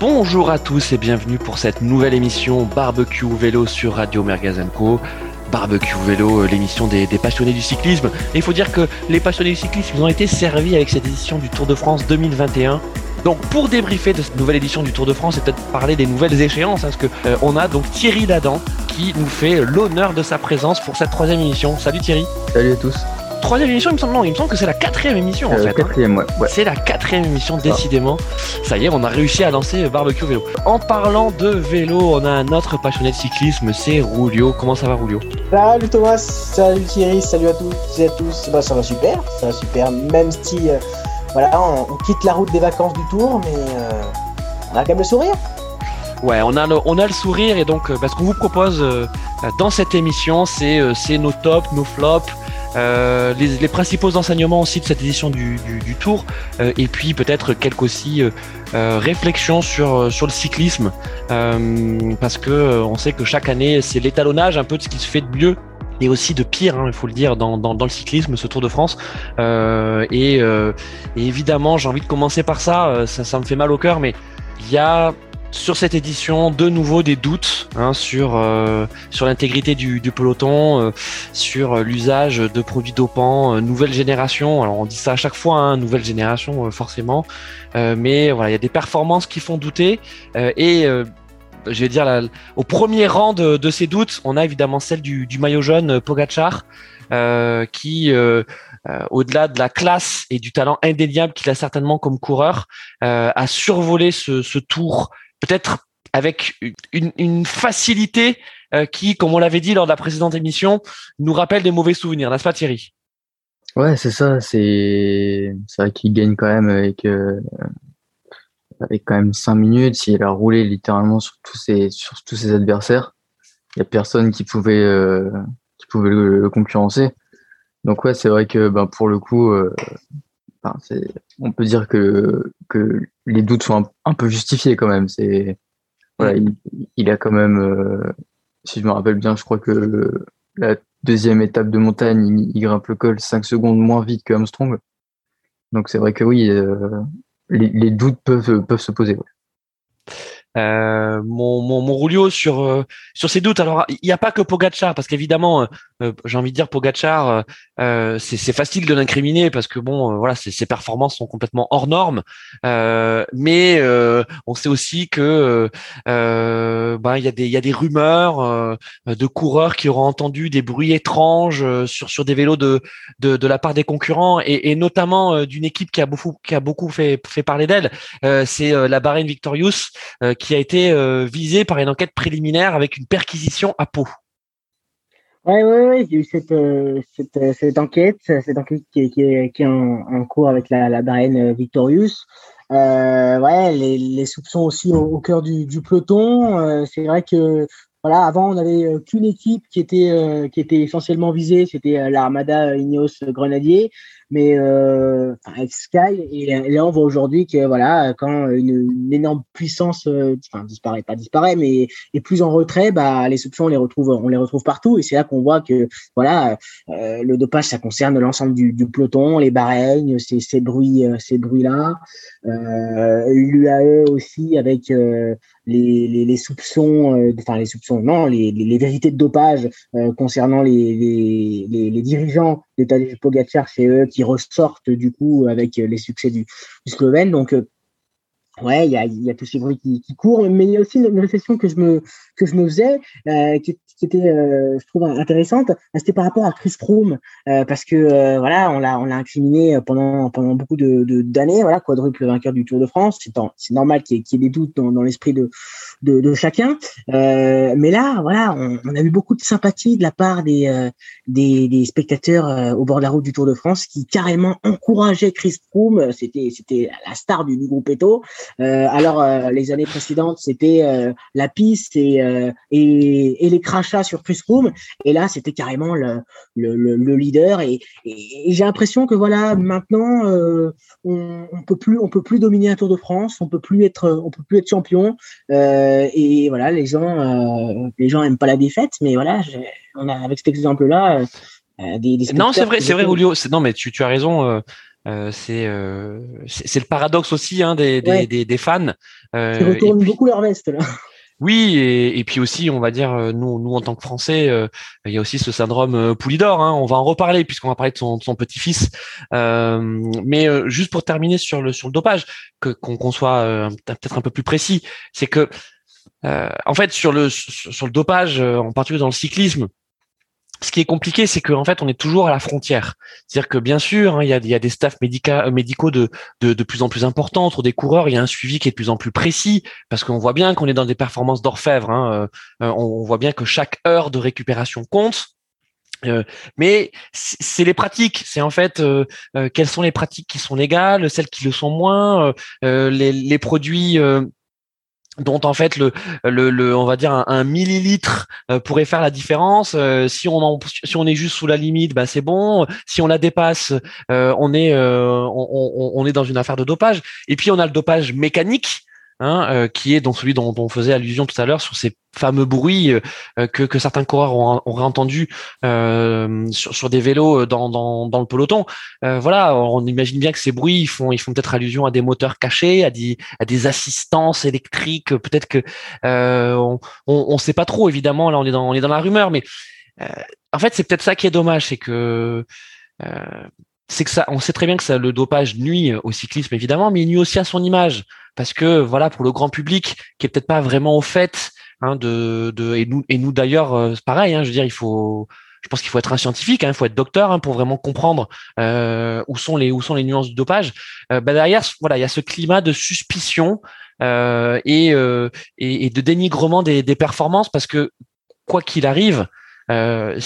Bonjour à tous et bienvenue pour cette nouvelle émission Barbecue Vélo sur Radio Mergazenco. Barbecue Vélo, euh, l'émission des, passionnés du cyclisme. Il faut dire que les passionnés du cyclisme ils ont été servis avec cette édition du Tour de France 2021. Donc pour débriefer de cette nouvelle édition du Tour de France et peut-être parler des nouvelles échéances, hein, parce que euh, on a donc Thierry Ladan qui nous fait l'honneur de sa présence pour cette troisième émission. Salut Thierry. Salut à tous troisième émission, il me semble. Non, il me semble que c'est la quatrième émission en fait. Hein. Ouais. C'est la quatrième émission, décidément. Ça y est, on a réussi à lancer Barbecue Vélo. En parlant de vélo, on a un autre passionné de cyclisme, c'est Roulio. Comment ça va, Roulio Salut Thomas, salut Thierry, salut à tous et à tous. Bah, ça va super, ça va super. Même si, euh, voilà, on, quitte la route des vacances du Tour, mais euh, on a quand même le sourire. Ouais, on a le, on a le sourire et donc euh, bah, ce qu'on vous propose dans cette émission, c'est nos tops, nos flops, euh, les, principaux enseignements aussi de cette édition du, Tour, euh, et puis peut-être quelques aussi euh, réflexions sur sur le cyclisme, parce que on sait que chaque année c'est l'étalonnage un peu de ce qui se fait de mieux et aussi de pire, hein, il faut le dire, dans, dans, le cyclisme, ce Tour de France. Et, et, évidemment, j'ai envie de commencer par ça, ça, ça me fait mal au cœur, mais il y a sur cette édition, de nouveau des doutes hein, sur euh, sur l'intégrité du, peloton, euh, sur l'usage de produits dopants, euh, nouvelle génération. Alors on dit ça à chaque fois, hein, nouvelle génération forcément, mais voilà, il y a des performances qui font douter et je vais dire au premier rang de, ces doutes, on a évidemment celle du, maillot jaune Pogachar, qui au-delà de la classe et du talent indéniable qu'il a certainement comme coureur, a survolé ce, ce tour peut-être avec une, facilité euh, qui, comme on l'avait dit lors de la précédente émission, nous rappelle des mauvais souvenirs, n'est-ce pas Thierry? Ouais, c'est ça. C'est vrai qu'il gagne quand même avec euh, avec quand même cinq minutes. Il a roulé littéralement sur tous ses sur tous ses adversaires. Il y a personne qui pouvait euh, qui pouvait le, concurrencer. Donc ouais, c'est vrai que ben pour le coup, on peut dire que, que les doutes sont un, peu justifiés quand même. C'est voilà, il, a quand même, euh, si je me rappelle bien, je crois que la deuxième étape de montagne, il, grimpe le col 5 secondes moins vite que Armstrong. Donc c'est vrai que oui, euh, les, doutes peuvent, peuvent se poser. Euh, mon, mon, mon Rulio sur euh, sur ces doutes. Alors il n'y a pas que Pogachar parce qu'évidemment euh, j'ai envie de dire Pogachar c'est facile de l'incriminer parce que bon voilà ses, ses, performances sont complètement hors normes. mais on sait aussi que ben il y a des il y a des rumeurs de coureurs qui auront entendu des bruits étranges sur sur des vélos de de, de la part des concurrents et, et notamment d'une équipe qui a beaucoup qui a beaucoup fait fait parler d'elle. c'est la Bahrain Victorious qui a été euh, visé par une enquête préliminaire avec une perquisition à Pau. Oui, oui, oui, j'ai eu cette, euh, cette, euh, cette, enquête, cette enquête qui, est, en, cours avec la, la Bahreïn Victorious. Euh, ouais, les, soupçons aussi au, cœur du, du peloton. c'est vrai que voilà, avant on n'avait qu'une équipe qui était qui était essentiellement visée, c'était l'Armada Ineos Grenadier mais euh, avec Sky et, là on voit aujourd'hui que voilà quand une, énorme puissance euh, enfin disparaît pas disparaît mais est plus en retrait bah les soupçons on les retrouve on les retrouve partout. Et c'est là qu'on voit que voilà euh, le dopage ça concerne l'ensemble du, du, peloton les bareignes ces, ces bruits euh, ces bruits là euh, l'UAE aussi avec les, les, les, soupçons, enfin les soupçons, non, les, les, vérités de dopage concernant les, les, dirigeants de Tadej Pogacar chez eux qui ressortent du coup avec les succès du, Slovène. Donc Ouais, il y a, tous ces bruits qui, courent, mais il y a aussi une réflexion que je me que je me faisais, euh, qui, était, euh, je trouve intéressante. C'était par rapport à Chris Froome, euh, parce que euh, voilà, on l'a on l'a incriminé pendant pendant beaucoup de d'années, voilà, quadruple vainqueur du Tour de France. C'est c'est normal qu'il y, ait des doutes dans, dans l'esprit de, de, chacun, mais là, voilà, on, a eu beaucoup de sympathie de la part des des, spectateurs au bord de la route du Tour de France qui carrément encourageaient Chris Froome. C'était c'était la star du, du groupe Eto. Alors les années précédentes, c'était la piste et, et, et les crachats sur Chris Room, et là c'était carrément le, le, le, leader. Et, et, j'ai l'impression que voilà, maintenant on, on peut plus, on peut plus dominer un Tour de France, on peut plus être, on peut plus être champion. et voilà, les gens, les gens aiment pas la défaite, mais voilà, on a avec cet exemple-là. Des, des non, c'est vrai, c'est vrai, Julio. Non, mais tu, tu as raison. c'est c'est le paradoxe aussi hein, des, des, des, fans. Ils retournent beaucoup leur veste là. Oui, et, puis aussi, on va dire, euh, nous, nous en tant que Français, euh, il y a aussi ce syndrome euh, Poulidor. Hein, on va en reparler puisqu'on va parler de son, petit-fils. mais juste pour terminer sur le sur le dopage, qu'on soit peut-être un peu plus précis, c'est que en fait sur le sur le dopage, en particulier dans le cyclisme, ce qui est compliqué, c'est qu'en fait, on est toujours à la frontière. C'est-à-dire que bien sûr, hein, il, y a, des staffs euh, médicaux de, plus en plus importants autour des coureurs. Il y a un suivi qui est de plus en plus précis parce qu'on voit bien qu'on est dans des performances d'orfèvre. Hein. Euh, euh, on, voit bien que chaque heure de récupération compte. mais c'est les pratiques. C'est en fait quelles sont les pratiques qui sont légales, celles qui le sont moins, les, produits dont en fait le, le, on va dire un, millilitre euh, pourrait faire la différence. Euh, si on si on est juste sous la limite, bah c'est bon. Si on la dépasse, euh, on est on, est dans une affaire de dopage. Et puis on a le dopage mécanique Hein, euh, qui est donc celui dont, on faisait allusion tout à l'heure sur ces fameux bruits euh, que, que, certains coureurs ont, auraient entendus euh, sur, sur, des vélos dans, dans, dans le peloton. voilà, on imagine bien que ces bruits ils font, ils font peut-être allusion à des moteurs cachés, à des, à des assistances électriques. Peut-être que on, on, sait pas trop. Évidemment, là on est dans, on est dans la rumeur, mais en fait c'est peut-être ça qui est dommage, c'est que c'est que ça, on sait très bien que ça, le dopage nuit au cyclisme évidemment, mais il nuit aussi à son image parce que voilà pour le grand public qui est peut-être pas vraiment au fait hein, de, de et nous et nous d'ailleurs euh, c'est pareil, hein, je veux dire il faut je pense qu'il faut être un scientifique, hein, il faut être docteur hein, pour vraiment comprendre euh, où sont les où sont les nuances du dopage. Euh, bah derrière, voilà, il y a ce climat de suspicion euh, et, euh, et, et de dénigrement des, des performances parce que quoi qu'il arrive, euh,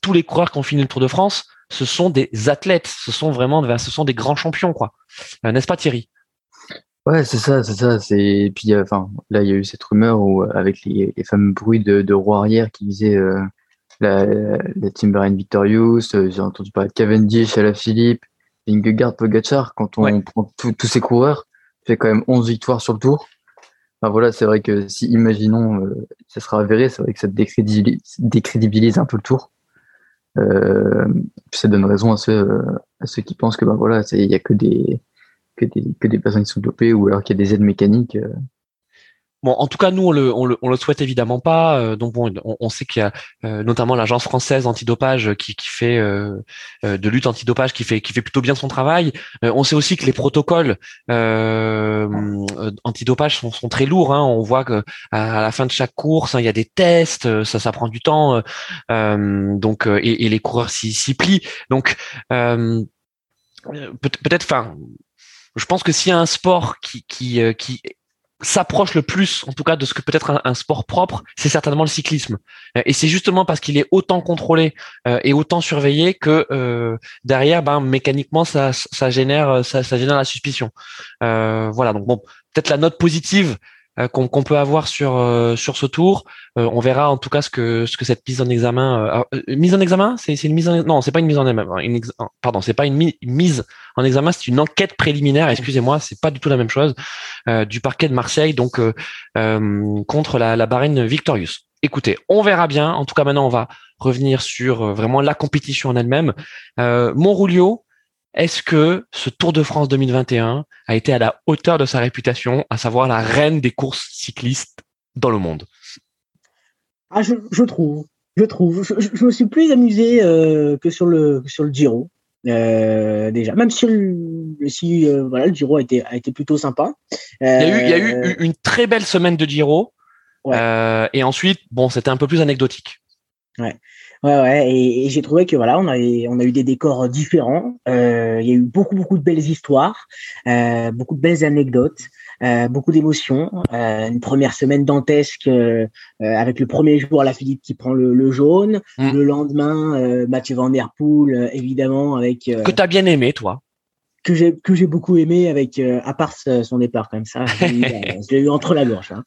tous les coureurs qui ont fini le Tour de France ce sont des athlètes, ce sont vraiment, ce sont des grands champions, quoi. Euh, n'est-ce pas, Thierry? Ouais, c'est ça, c'est ça. C'est puis, enfin, là, il y a eu cette rumeur où, euh, avec les, les fameux bruits de, de roue arrière qui disaient euh, la, la Timberline Victorious, j'ai entendu parler de Cavendish, Philippe, Vingegaard, Pogacar. Quand on prend tous ces coureurs, fait quand même 11 victoires sur le tour. Enfin, voilà, c'est vrai que si, imaginons, ça sera avéré, c'est vrai que ça décrédibilise, décrédibilise un peu le tour. Euh, ça donne raison à ceux, à ceux qui pensent que ben voilà, il y a que des, que des que des personnes qui sont dopées ou alors qu'il y a des aides mécaniques. Euh. Bon, en tout cas, nous, on le, on le, on le souhaite évidemment pas. Euh, donc, bon, on, sait qu'il y a euh, notamment l'agence française antidopage qui, qui fait euh, de lutte antidopage, qui fait, qui fait plutôt bien son travail. on sait aussi que les protocoles antidopage sont, sont très lourds. Hein. On voit que à, la fin de chaque course, hein, il y a des tests, ça, ça prend du temps. donc, et, et, les coureurs s'y plient. Donc, peut-être, enfin, je pense que s'il y a un sport qui, qui, qui s'approche le plus, en tout cas, de ce que peut être un, sport propre, c'est certainement le cyclisme. Euh, et c'est justement parce qu'il est autant contrôlé euh, et autant surveillé que euh, derrière, ben, mécaniquement, ça, ça génère, ça, ça génère la suspicion. voilà. Donc bon, peut-être la note positive euh, qu'on peut avoir sur euh, sur ce tour. Euh, on verra en tout cas ce que ce que cette mise en examen mise en examen c'est une mise en non c'est pas une mise en examen une pardon c'est pas une, mise en examen c'est une enquête préliminaire excusez-moi c'est pas du tout la même chose du parquet de Marseille donc contre la la Barène Victorious. Écoutez, on verra bien. En tout cas, maintenant, on va revenir sur vraiment la compétition en elle-même. Euh, Montrulio, est-ce que ce Tour de France 2021 a été à la hauteur de sa réputation, à savoir la reine des courses cyclistes dans le monde? Ah, je, trouve, je trouve. Je, me suis plus amusé euh, que sur le sur le Giro. Euh, déjà, même si, euh, voilà, le Giro a été, a été plutôt sympa. il, y a eu, une très belle semaine de Giro. et ensuite, bon, c'était un peu plus anecdotique. Ouais. Ouais, ouais, et, j'ai trouvé que voilà, on a, on a eu des décors différents. Euh, il y a eu beaucoup, beaucoup de belles histoires, euh, beaucoup de belles anecdotes, euh, beaucoup d'émotions. Euh, une première semaine dantesque euh, avec le premier jour la Philippe qui prend le, le jaune, mmh. le lendemain Mathieu Van Der Poel évidemment avec que t'as bien aimé toi? Que j'ai que j'ai beaucoup aimé avec euh, à part son départ comme ça je l'ai eu, entre la gorge hein.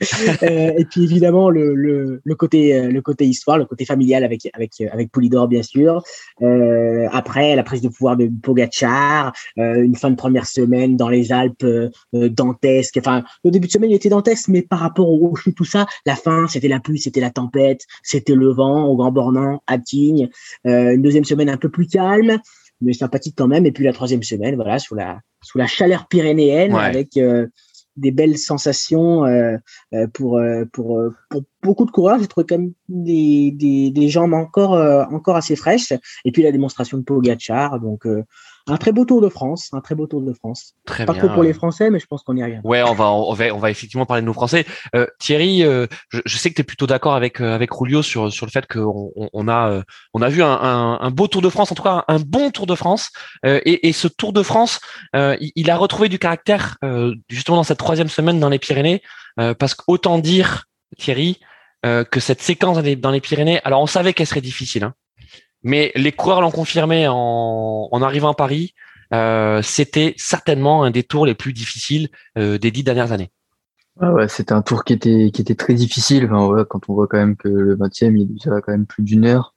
euh, et puis évidemment le, le, le, côté euh, le côté histoire le côté familial avec avec avec Poulidor bien sûr. Euh, après la prise de pouvoir de Pogacar euh, une fin de première semaine dans les Alpes dantesque enfin le début de semaine il était dantesque mais par rapport au tout ça la fin c'était la pluie c'était la tempête c'était le vent au Grand Bornand à Tignes une deuxième semaine un peu plus calme mais sympathique quand même. Et puis la troisième semaine, voilà, sous la sous la chaleur pyrénéenne, avec des belles sensations pour, pour, pour beaucoup de coureurs. J'ai trouvé quand même des, des, des jambes encore encore assez fraîches. Et puis la démonstration de Pogacar, donc un très beau Tour de France, un très beau Tour de France. Très Pas bien. trop pour les Français, mais je pense qu'on y arrive. Ouais, on va, on va, on va effectivement parler de nos Français. Euh, Thierry, euh, je, je, sais que tu es plutôt d'accord avec euh, avec Rulio sur sur le fait qu'on on, on a euh, on a vu un, un, un, beau Tour de France, en tout cas un, bon Tour de France. Euh, et, et, ce Tour de France, il, il, a retrouvé du caractère justement dans cette troisième semaine dans les Pyrénées, parce qu'autant dire Thierry que cette séquence dans les, dans les Pyrénées, alors on savait qu'elle serait difficile. Hein, mais les coureurs l'ont confirmé en, en, arrivant à Paris. Euh, c'était certainement un des tours les plus difficiles euh, des dix dernières années. Ah ouais, c'était un tour qui était qui était très difficile. Enfin, ouais, quand on voit quand même que le 20e, il est déjà quand même plus d'une heure.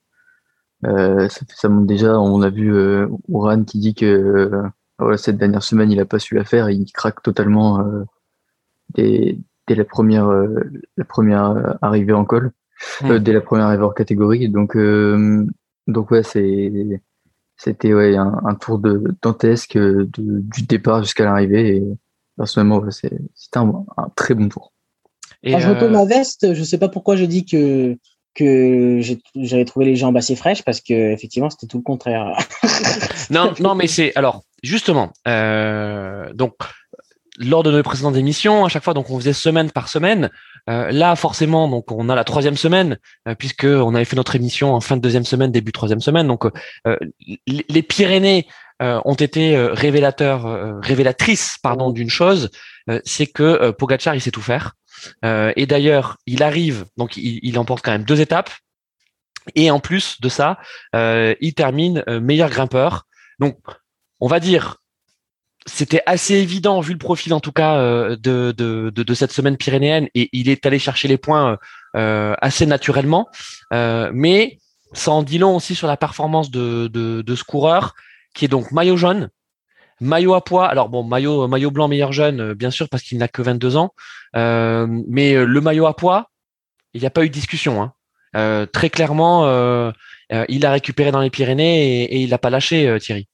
Euh, ça, ça, montre déjà. On a vu euh, Ouran qui dit que voilà, cette dernière semaine, il a pas su la faire. Il craque totalement dès, dès, la première la première arrivée en col, mmh. dès la première arrivée hors catégorie. Donc donc ouais, c'est c'était ouais un, un, tour de dantesque de, du départ jusqu'à l'arrivée. Et personnellement, ouais, c'était un, un, très bon tour. Et Quand je retourne ma veste, je sais pas pourquoi je dis que que j'avais trouvé les jambes assez fraîches parce que effectivement c'était tout le contraire. non, non, mais c'est alors justement euh, donc lors de nos précédentes émissions, à chaque fois, donc on faisait semaine par semaine. Euh, là, forcément, donc on a la troisième semaine, euh, puisque on avait fait notre émission en fin de deuxième semaine, début troisième semaine. Donc, euh, les Pyrénées euh, ont été euh, révélateurs, révélatrices, pardon, d'une chose, c'est que Pogacar il sait tout faire. et d'ailleurs, il arrive, donc il, il, emporte quand même deux étapes. Et en plus de ça, il termine meilleur grimpeur. Donc, on va dire c'était assez évident vu le profil en tout cas euh, de, de, de, cette semaine pyrénéenne et il est allé chercher les points euh, assez naturellement. Euh, mais ça en dit long aussi sur la performance de, de, de ce coureur qui est donc maillot jaune, maillot à poids. Alors bon, maillot maillot blanc meilleur jeune, bien sûr parce qu'il n'a que 22 ans. mais le maillot à poids, il n'y a pas eu de discussion. Hein. très clairement, il a récupéré dans les Pyrénées et, et il n'a pas lâché Thierry.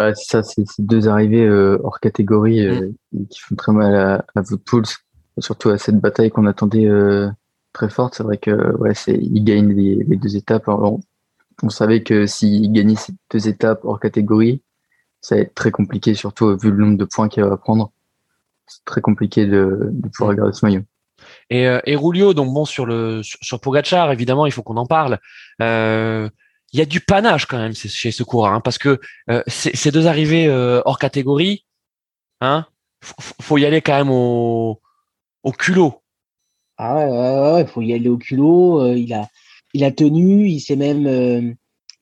Ouais, c'est ça, c'est deux arrivées euh, hors catégorie euh, mmh. qui font très mal à, à Woodpools, surtout à cette bataille qu'on attendait euh, très forte. C'est vrai que ouais, c'est il gagne les, les deux étapes. Alors, on, savait que s'il gagnait ces deux étapes hors catégorie, ça va être très compliqué, surtout vu le nombre de points qu'il va prendre. C'est très compliqué de, de pouvoir garder ce maillot. Et, et Rulio, donc bon sur le sur, sur Pogacar, évidemment, il faut qu'on en parle. Euh, il y a du panache quand même chez ce coureur, hein, parce que euh, ces deux arrivées euh, hors catégorie, hein, faut y aller quand même au, au culot. Ah ouais, ouais, ouais, faut y aller au culot. Euh, il a, il a tenu, il s'est même, euh,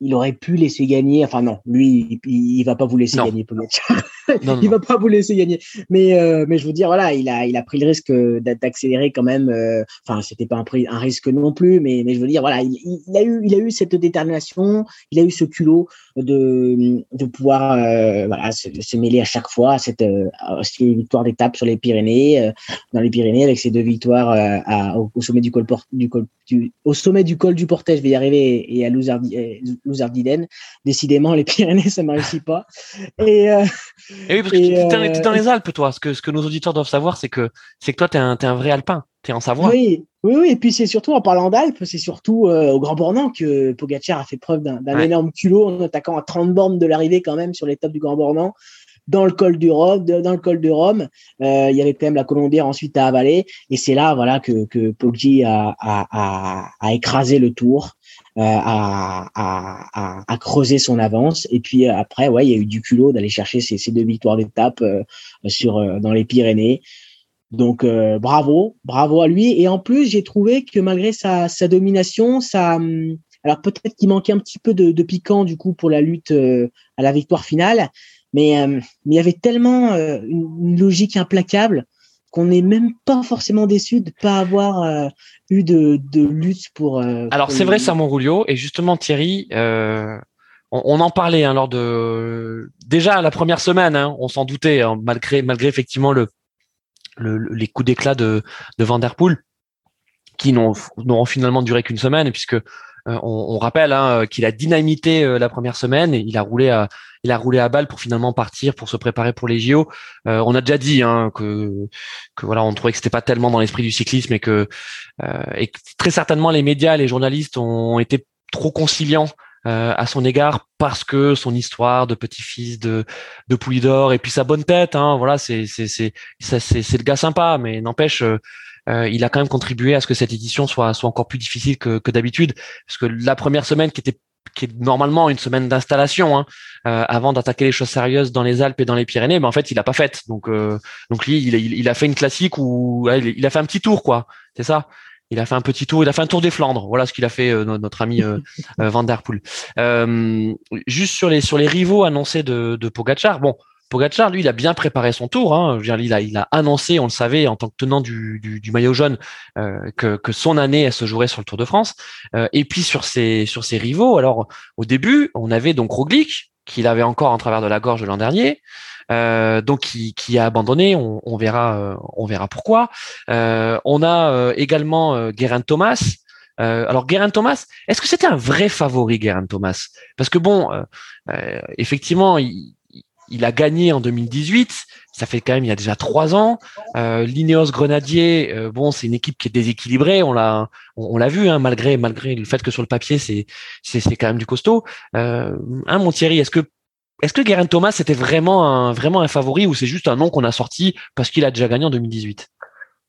il aurait pu laisser gagner. Enfin non, lui, il, il va pas vous laisser non. gagner, Pogacar. non, il va pas vous laisser gagner. Mais euh, mais je veux dire voilà, il a il a pris le risque d'accélérer quand même. Euh, enfin, c'était pas un, prix, un risque non plus, mais mais je veux dire voilà, il, il, a eu il a eu cette détermination, il a eu ce culot de de pouvoir euh, voilà se, se, mêler à chaque fois à cette, euh, à cette victoire d'étape sur les Pyrénées, euh, dans les Pyrénées avec ces deux victoires euh, à, au, au, sommet du col du col du, au sommet du col du Portet, je vais y arriver, et à Louzardiden. Décidément, les Pyrénées, ça ne réussit pas. Et, euh, et oui, parce que tu es, euh, dans les Alpes, toi. Ce que, ce que nos auditeurs doivent savoir, c'est que, c'est que toi, tu es, es, un vrai alpin. Tu es en Savoie. Oui, oui, oui. Et puis, c'est surtout, en parlant d'Alpes, c'est surtout euh, au Grand Bornand que Pogacar a fait preuve d'un ouais. énorme culot en attaquant à 30 bornes de l'arrivée quand même sur l'étape du Grand Bornand dans le col du Rhum, dans le col de Rome, euh, il y avait quand même la Colombière ensuite à avaler, et c'est là voilà que Poggi a, écrasé le tour, euh, a, creusé son avance, et puis après ouais il y a eu du culot d'aller chercher ces, deux victoires d'étape euh, sur euh, dans les Pyrénées. Donc euh, bravo, bravo à lui. Et en plus j'ai trouvé que malgré sa, sa domination, ça hum, alors peut-être qu'il manquait un petit peu de, piquant du coup pour la lutte euh, à la victoire finale, mais, euh, mais il y avait tellement euh, une, logique implacable qu'on n'est même pas forcément déçu de pas avoir euh, eu de, de, lutte pour. Alors c'est vrai, Samon Roulio, et justement Thierry, on, on, en parlait hein, lors de déjà la première semaine, hein, on s'en doutait, hein, malgré malgré effectivement le, le les coups d'éclat de, de Vanderpool qui n'auront finalement duré qu'une semaine, puisque on, on, rappelle hein, qu'il a dynamité la première semaine et il a roulé à il a roulé à balle pour finalement partir pour se préparer pour les JO. on a déjà dit hein, que que voilà, on trouvait que c'était pas tellement dans l'esprit du cyclisme et que et très certainement les médias, les journalistes ont été trop conciliants euh, à son égard parce que son histoire de petit-fils de de Poulidor et puis sa bonne tête, hein, voilà, c'est c'est c'est c'est le gars sympa, mais n'empêche. Euh, euh, il a quand même contribué à ce que cette édition soit soit encore plus difficile que, que d'habitude, parce que la première semaine qui était qui est normalement une semaine d'installation hein, avant d'attaquer les choses sérieuses dans les Alpes et dans les Pyrénées, mais en fait il a pas fait. Donc donc lui il, il, a fait une classique où il a fait un petit tour quoi, c'est ça il a fait un petit tour, il a fait un tour des Flandres. Voilà ce qu'il a fait euh, notre ami euh, euh, Van der Poel. juste sur les sur les rivaux annoncés de, de Pogacar. Bon, Pogacar, lui, il a bien préparé son tour. Hein. Je veux dire, il a il a annoncé, on le savait, en tant que tenant du, du, maillot jaune, que, que son année elle se jouerait sur le Tour de France. et puis sur ses sur ses rivaux. Alors au début, on avait donc Roglic qu'il avait encore en travers de la gorge l'an dernier. Euh, donc qui, qui, a abandonné. On, on verra, euh, on verra pourquoi. Euh, on a euh, également euh, Guérin Thomas. alors Guérin Thomas, est-ce que c'était un vrai favori Guérin Thomas? Parce que bon, effectivement, il, il, a gagné en 2018. Ça fait quand même il y a déjà trois ans. L'Ineos Grenadier, bon, c'est une équipe qui est déséquilibrée. On l'a, on, l'a vu, hein, malgré malgré le fait que sur le papier c'est c'est, c'est quand même du costaud. Euh, hein, mon Thierry, est-ce que est-ce que Guerin Thomas c'était vraiment un, vraiment un favori ou c'est juste un nom qu'on a sorti parce qu'il a déjà gagné en 2018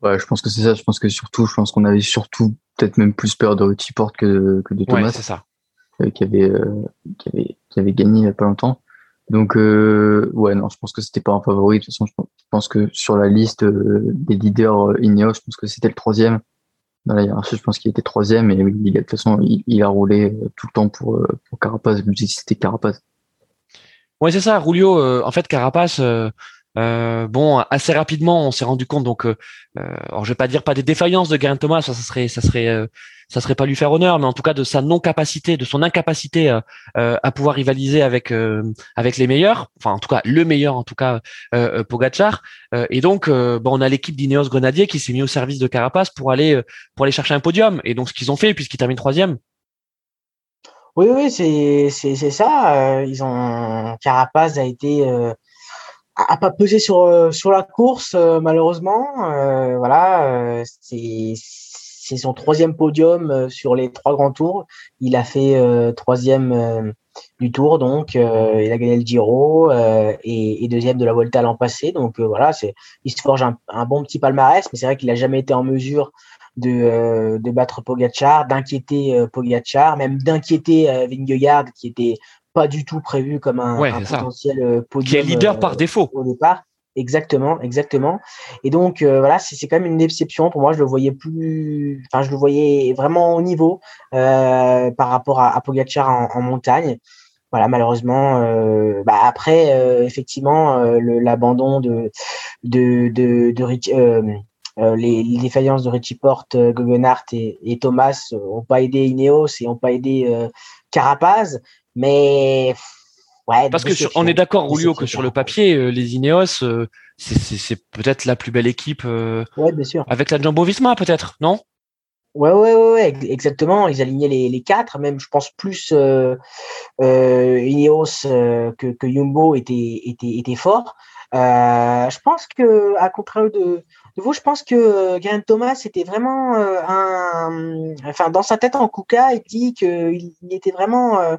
Ouais, je pense que c'est ça. Je pense que surtout, je pense qu'on avait surtout peut-être même plus peur de Richie Porte que, que de Thomas. Ouais, c'est ça. Euh, qui, avait, euh, qui, avait, qui avait gagné il n'y a pas longtemps. Donc, euh, ouais, non, je pense que c'était pas un favori. De toute façon, je pense que sur la liste euh, des leaders euh, Ineos, je pense que c'était le troisième. Dans la hiérarchie, je pense qu'il était troisième. Et il, de toute façon, il, a roulé tout le temps pour, pour Carapace, vu que c'était Carapace. Ouais, c'est ça, Rulio. Euh, en fait, Carapace, euh, euh, bon, assez rapidement, on s'est rendu compte. Donc, euh, alors je vais pas dire pas des défaillances de Geraint Thomas, ça, ça serait, ça serait, ça serait pas lui faire honneur, mais en tout cas de sa non-capacité, de son incapacité à pouvoir rivaliser avec avec les meilleurs. Enfin, en tout cas, le meilleur, en tout cas, Pogachar. et donc, bon, on a l'équipe d'Ineos Grenadier qui s'est mis au service de Carapace pour aller pour aller chercher un podium. Et donc, ce qu'ils ont fait, puisqu'ils terminent troisième, oui, oui, c'est ça. Euh, ils ont Carapaz a été euh, a, pas pesé sur euh, sur la course malheureusement. voilà, c'est c'est son troisième podium sur les trois grands tours. Il a fait troisième du tour, donc il a gagné le Giro et, et, deuxième de la Volta l'an passé. Donc voilà, c'est il se forge un, un, bon petit palmarès, mais c'est vrai qu'il a jamais été en mesure de, euh, de battre Pogachar, d'inquiéter euh, Pogachar, même d'inquiéter euh, Vingegaard qui était pas du tout prévu comme un, potentiel podium. Qui est leader par défaut. Au départ. Exactement, exactement. Et donc voilà, c'est quand même une déception pour moi. Je le voyais plus, enfin je le voyais vraiment au niveau par rapport à, à Pogacar en, montagne. Voilà, malheureusement, bah après effectivement l'abandon de de de, de, euh, les, défaillances de Richie Porte, euh, Guggenhardt et, Thomas n'ont euh, pas aidé Ineos et n'ont pas aidé Carapaz, mais ouais. Parce que on est d'accord, Rulio, que sur le papier, les Ineos, c'est peut-être la plus belle équipe. bien sûr. Avec la Jumbo Visma, peut-être, non? Ouais, ouais, ouais, exactement. Ils alignaient les, les quatre, même je pense plus euh, Ineos que, que Jumbo était, était, était fort. Euh, je pense que, à contraire de, de vous, je pense que euh, Geraint Thomas était vraiment euh, un, enfin dans sa tête en Kuka, il dit qu'il était vraiment euh,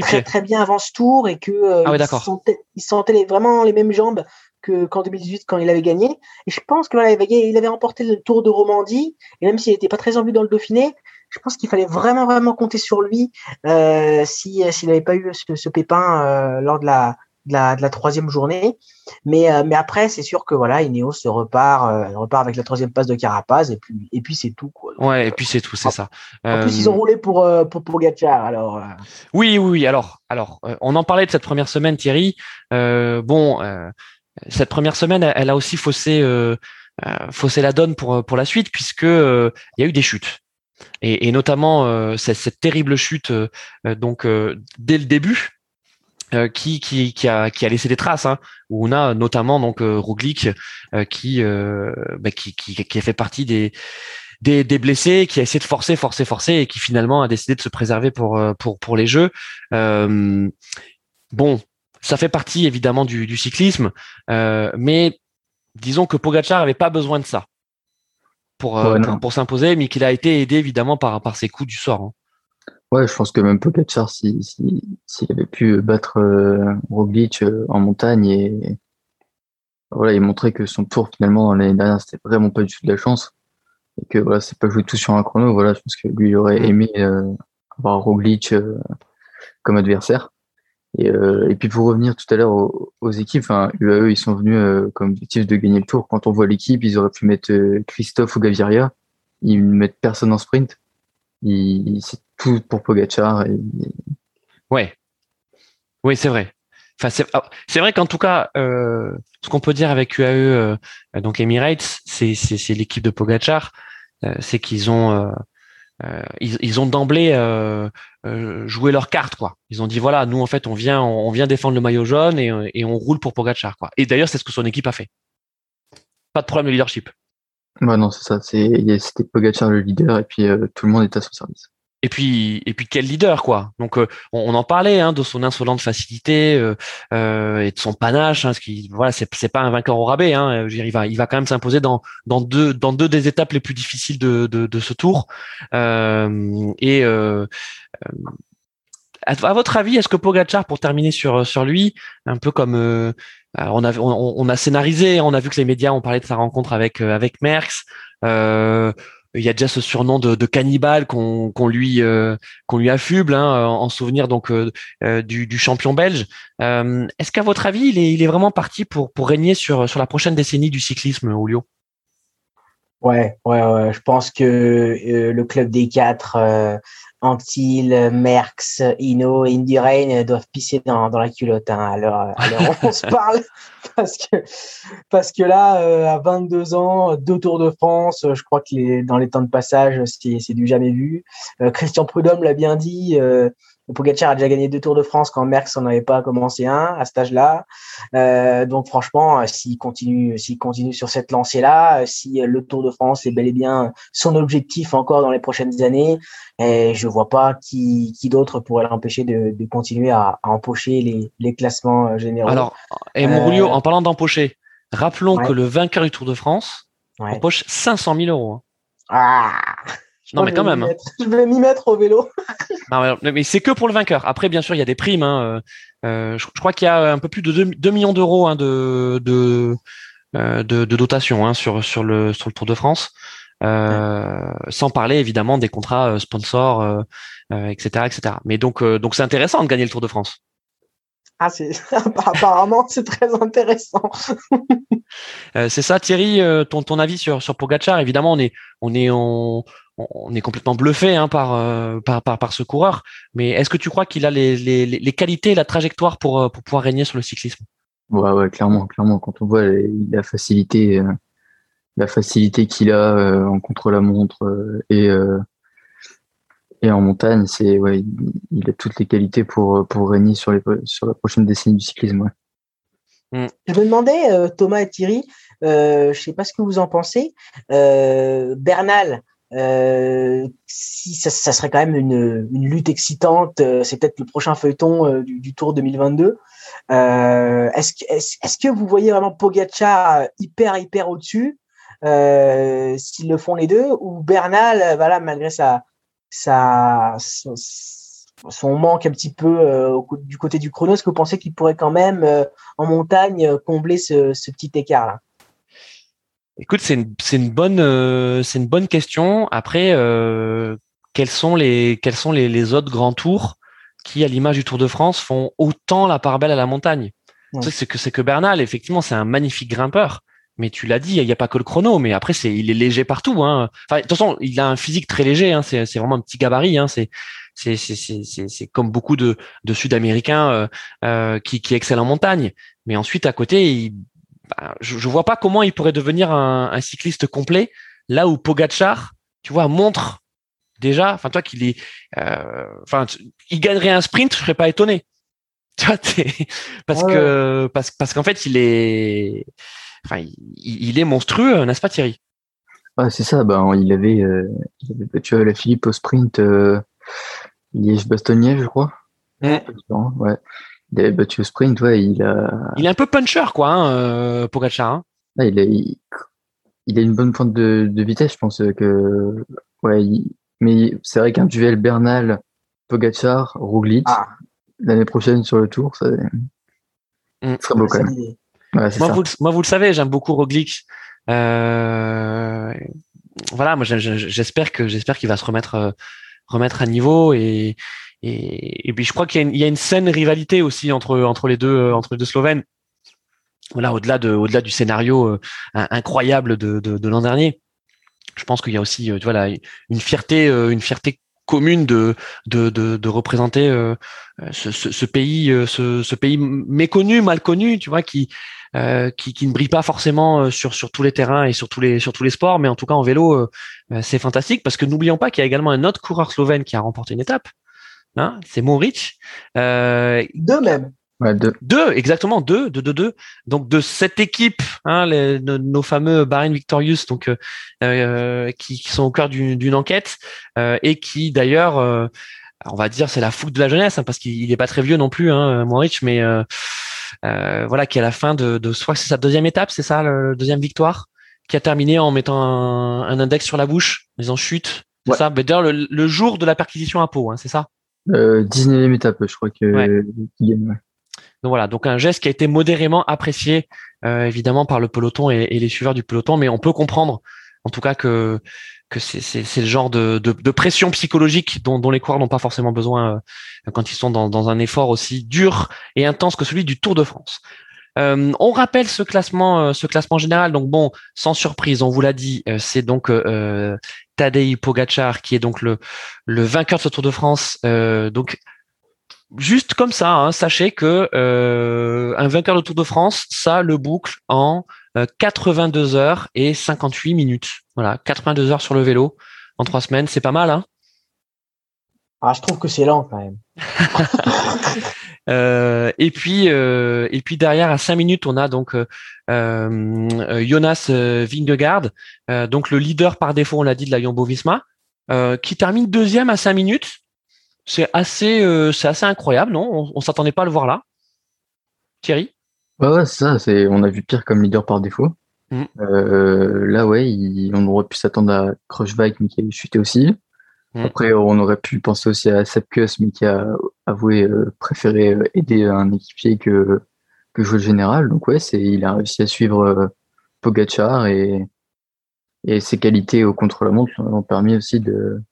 très, très bien avant ce tour et que ah il, sentait, il sentait vraiment les mêmes jambes que qu'en 2018 quand il avait gagné. Et je pense que voilà, il, avait, il avait remporté le Tour de Romandie. Et même s'il n'était pas très en vue dans le Dauphiné, je pense qu'il fallait vraiment vraiment compter sur lui euh, si s'il n'avait pas eu ce, ce pépin euh, lors de la de la, de la troisième journée. Mais, euh, mais après, c'est sûr que voilà, Ineos se repart, euh, repart avec la troisième passe de Carapaz et puis, et puis c'est tout. Quoi. ouais, et puis c'est tout, c'est ça. En plus, ils ont euh, roulé pour, pour, pour Gatchar, alors. Oui, oui, oui. Alors, alors on en parlait de cette première semaine, Thierry. bon, cette première semaine, elle a aussi faussé, faussé la donne pour, pour la suite, puisque il y a eu des chutes. Et, et notamment cette, cette, terrible chute donc dès le début euh, qui, qui, qui, a, qui a laissé des traces, hein, où on a notamment donc euh, Roglic euh, qui, bah, qui, qui, qui a fait partie des des, des, blessés, qui a essayé de forcer, forcer, forcer, et qui finalement a décidé de se préserver pour pour pour les Jeux. bon, ça fait partie évidemment du, du cyclisme, mais disons que Pogacar avait pas besoin de ça pour pour, s'imposer, mais qu'il a été aidé évidemment par par ses coups du sort. Hein. Ouais, je pense que même Pogacar, s'il si, si, avait pu battre euh, Roglic euh, en montagne et voilà, il montrait que son tour finalement l'année dernière, c'était vraiment pas du tout de la chance et que voilà, c'est pas joué tout sur un chrono. Voilà, je pense que lui il aurait mm. aimé euh, avoir Roglic euh, comme adversaire. Et, et puis pour revenir tout à l'heure aux, équipes, enfin, UAE ils sont venus comme objectif de gagner le tour. Quand on voit l'équipe, ils auraient pu mettre Christophe ou Gaviria, ils mettent personne en sprint. C'est tout pour Pogachar. Et... Ouais, oui, c'est vrai. Enfin, ah, c'est vrai qu'en tout cas, euh, ce qu'on peut dire avec UAE, euh, donc Emirates, c'est l'équipe de Pogachar, euh, c'est qu'ils ont ils, ont d'emblée joué leur carte quoi. Ils ont dit voilà, nous en fait on vient on, vient défendre le maillot jaune et, et on roule pour Pogachar quoi. Et d'ailleurs c'est ce que son équipe a fait. Pas de problème de leadership. Bah non, c'est ça. C'était Pogacar le leader et puis tout le monde est à son service. Et puis, et puis quel leader quoi. Donc euh, on, en parlait hein, de son insolente facilité euh, et de son panache. Hein, ce qui voilà, c'est c'est pas un vainqueur au rabais. Hein, il va il va quand même s'imposer dans dans deux dans deux des étapes les plus difficiles de de, de ce tour. et à, votre avis, est-ce que Pogacar, pour terminer sur sur lui, un peu comme euh, on a on, a scénarisé, on a vu que les médias ont parlé de sa rencontre avec euh, avec Merckx. Euh, il y a déjà ce surnom de, de cannibale qu'on lui qu'on lui affuble hein, en souvenir donc du, du, champion belge. Est-ce qu'à votre avis, il est, il est vraiment parti pour pour régner sur sur la prochaine décennie du cyclisme, Julio? Ouais, ouais, ouais. Je pense que le club des quatre Antil, Merckx, Ino et doivent pisser dans, dans la culotte hein, à l'heure on se parle parce que parce que là euh, à 22 ans deux Tours de France je crois que les, dans les temps de passage c'est du jamais vu. Euh, Christian Prudhomme l'a bien dit euh, Pogacar a déjà gagné deux Tours de France quand Merckx n'en avait pas commencé un à cet âge-là. Euh, donc franchement, euh, s'il continue, s'il continue sur cette lancée-là, euh, si le Tour de France est bel et bien son objectif encore dans les prochaines années, et je vois pas qui, qui d'autre pourrait l'empêcher de, de, continuer à, à empocher les, les, classements généraux. Alors, et Mourlio, en parlant d'empocher, rappelons que le vainqueur du Tour de France empoche 500 000 euros. Hein. Ah non, mais quand même. Hein. Je vais m'y mettre au vélo. non, mais c'est que pour le vainqueur. Après, bien sûr, il y a des primes. Hein. Euh, je, crois qu'il y a un peu plus de 2, millions d'euros hein, de, de, euh, de, de, dotation hein, sur, sur, le, sur le Tour de France. Euh, sans parler évidemment des contrats euh, sponsors, euh, etc., etc. Mais donc, donc c'est intéressant de gagner le Tour de France. Ah, c'est apparemment c'est très intéressant. c'est ça, Thierry, ton, ton avis sur sur Pogacar? Évidemment, on est on est on, on est complètement bluffé hein, euh, par, par, par, ce coureur. Mais est-ce que tu crois qu'il a les, les, les qualités et la trajectoire pour, euh, pour pouvoir régner sur le cyclisme? Ouais, ouais, clairement, clairement. Quand on voit la facilité, euh, la facilité qu'il a en contre-la-montre et et en montagne, c'est ouais, il a toutes les qualités pour pour régner sur les sur la prochaine décennie du cyclisme. Ouais. Mm. Je me demandais, Thomas et Thierry, euh, je sais pas ce que vous en pensez. Bernal, euh, si ça, serait quand même une, lutte excitante, euh, c'est peut-être le prochain feuilleton euh, du, Tour 2022. Euh, est-ce, est-ce, est-ce que vous voyez vraiment Pogacar hyper hyper au-dessus s'ils le font les deux ou Bernal, voilà, malgré sa, sa, son, manque un petit peu du côté du chrono, est-ce que vous pensez qu'il pourrait quand même en montagne combler ce, ce petit écart là Écoute, c'est une, c'est une bonne, euh, c'est une bonne question. Après, euh, quels sont les, quels sont les, les, autres grands tours qui, à l'image du Tour de France, font autant la part belle à la montagne? C'est que c'est que Bernal, effectivement, c'est un magnifique grimpeur. Mais tu l'as dit, il n'y a pas que le chrono. Mais après, c'est, il est léger partout. Hein. Enfin, de toute façon, il a un physique très léger. Hein. C'est, c'est vraiment un petit gabarit. Hein. C'est, c'est, c'est, c'est, c'est comme beaucoup de, de Sud-Américains euh, euh, qui, qui excellent en montagne. Mais ensuite, à côté, il, bah, je, je vois pas comment il pourrait devenir un, un, cycliste complet là où Pogachar, tu vois, montre déjà, enfin toi qu'il est, euh, enfin il gagnerait un sprint, je serais pas étonné. Tu vois, parce que parce parce qu'en fait il est, enfin il, il est monstrueux, n'est-ce pas Thierry? Ouais, c'est ça. Ben, il avait, euh, il avait battu la Philippe au sprint euh, Liège-Bastogne, je crois. Mm. Ouais. Il avait battu au sprint, ouais. Il a. Il est un peu puncher, quoi, hein, euh, Pogacar. Hein. Il, a, il, a une bonne pointe de, de vitesse, je pense que. Ouais, mais c'est vrai qu'un duel Bernal, Pogacar, Roglic, Ah. l'année prochaine sur le tour, ça, Mm. ça serait beau quand même. Ouais, Moi, vous, le- moi, vous le savez, j'aime beaucoup Roglic. Euh, voilà, moi, j'espère que j'espère qu'il va se remettre euh, remettre à niveau et et, puis je crois qu'il y, a une- saine rivalité aussi entre entre les deux euh, entre les deux Slovènes. Voilà, au-delà de au-delà du scénario euh, in- incroyable de de, l'an dernier, je pense qu'il y a aussi euh, tu vois là, une fierté euh, une fierté commune de de de, représenter ce, pays ce, pays méconnu mal connu tu vois qui qui, qui ne brille pas forcément sur sur tous les terrains et sur tous les sur tous les sports, mais en tout cas en vélo, c'est fantastique parce que n'oublions pas qu'il y a également un autre coureur slovène qui a remporté une étape. Hein, c'est Moric. Euh, Deux même. Ouais, deux. deux, exactement deux, deux, deux, deux. Donc de cette équipe, hein, les- nos, nos fameux Bahrain Victorious, donc euh, euh, qui, qui sont au cœur d'une d'une enquête euh, et qui d'ailleurs, euh, on va dire, c'est la fougue de la jeunesse, hein, parce qu'il n'est pas très vieux non plus, hein, Moric, mais euh, euh, voilà, qui à la fin de, de, que c'est sa deuxième étape, c'est ça, le, le deuxième victoire, qui a terminé en mettant un, un index sur la bouche, en disant chute. C'est Ouais. ça. Mais d'ailleurs, le, le jour de la perquisition à Pau, hein, c'est ça. Euh, 19e étape, je crois que Ouais. qu'il gagne. ouais. Donc voilà, donc un geste qui a été modérément apprécié euh, évidemment par le peloton et, et les suiveurs du peloton, mais on peut comprendre en tout cas que que c'est le genre de, de, de pression psychologique dont, dont les coureurs n'ont pas forcément besoin euh, quand ils sont dans, dans un effort aussi dur et intense que celui du Tour de France. Euh, on rappelle ce classement, euh, ce classement général. Donc bon, sans surprise, on vous l'a dit, euh, c'est donc euh, Tadej Pogacar qui est donc le le vainqueur de ce Tour de France. Euh, donc juste comme ça, hein, sachez que euh, un vainqueur de Tour de France, ça le boucle en euh, 82 heures et 58 minutes. Voilà, 82 heures sur le vélo en trois semaines, c'est pas mal. Hein Ah, je trouve que c'est lent quand même. Euh, et puis euh, et puis derrière à 5 minutes, on a donc euh, Jonas Vingegaard, euh, donc le leader par défaut, on l'a dit de la Jumbo-Visma, euh, qui termine deuxième à 5 minutes. C'est assez euh, c'est assez incroyable, non? On, on s'attendait pas à le voir là. Thierry? Ouais, ouais, c'est ça. C'est, on a vu pire comme leader par défaut. Euh, là, ouais, il- on aurait pu s'attendre à Crushbike, mais qui a chuté aussi. Mhm. Après, on aurait pu penser aussi à Sepkus, mais qui a avoué euh, préférer euh, aider un équipier que, que jouer le général. Donc, ouais, c'est, il a réussi à suivre euh, Pogacar et, et ses qualités au contre-la-montre ont permis aussi de,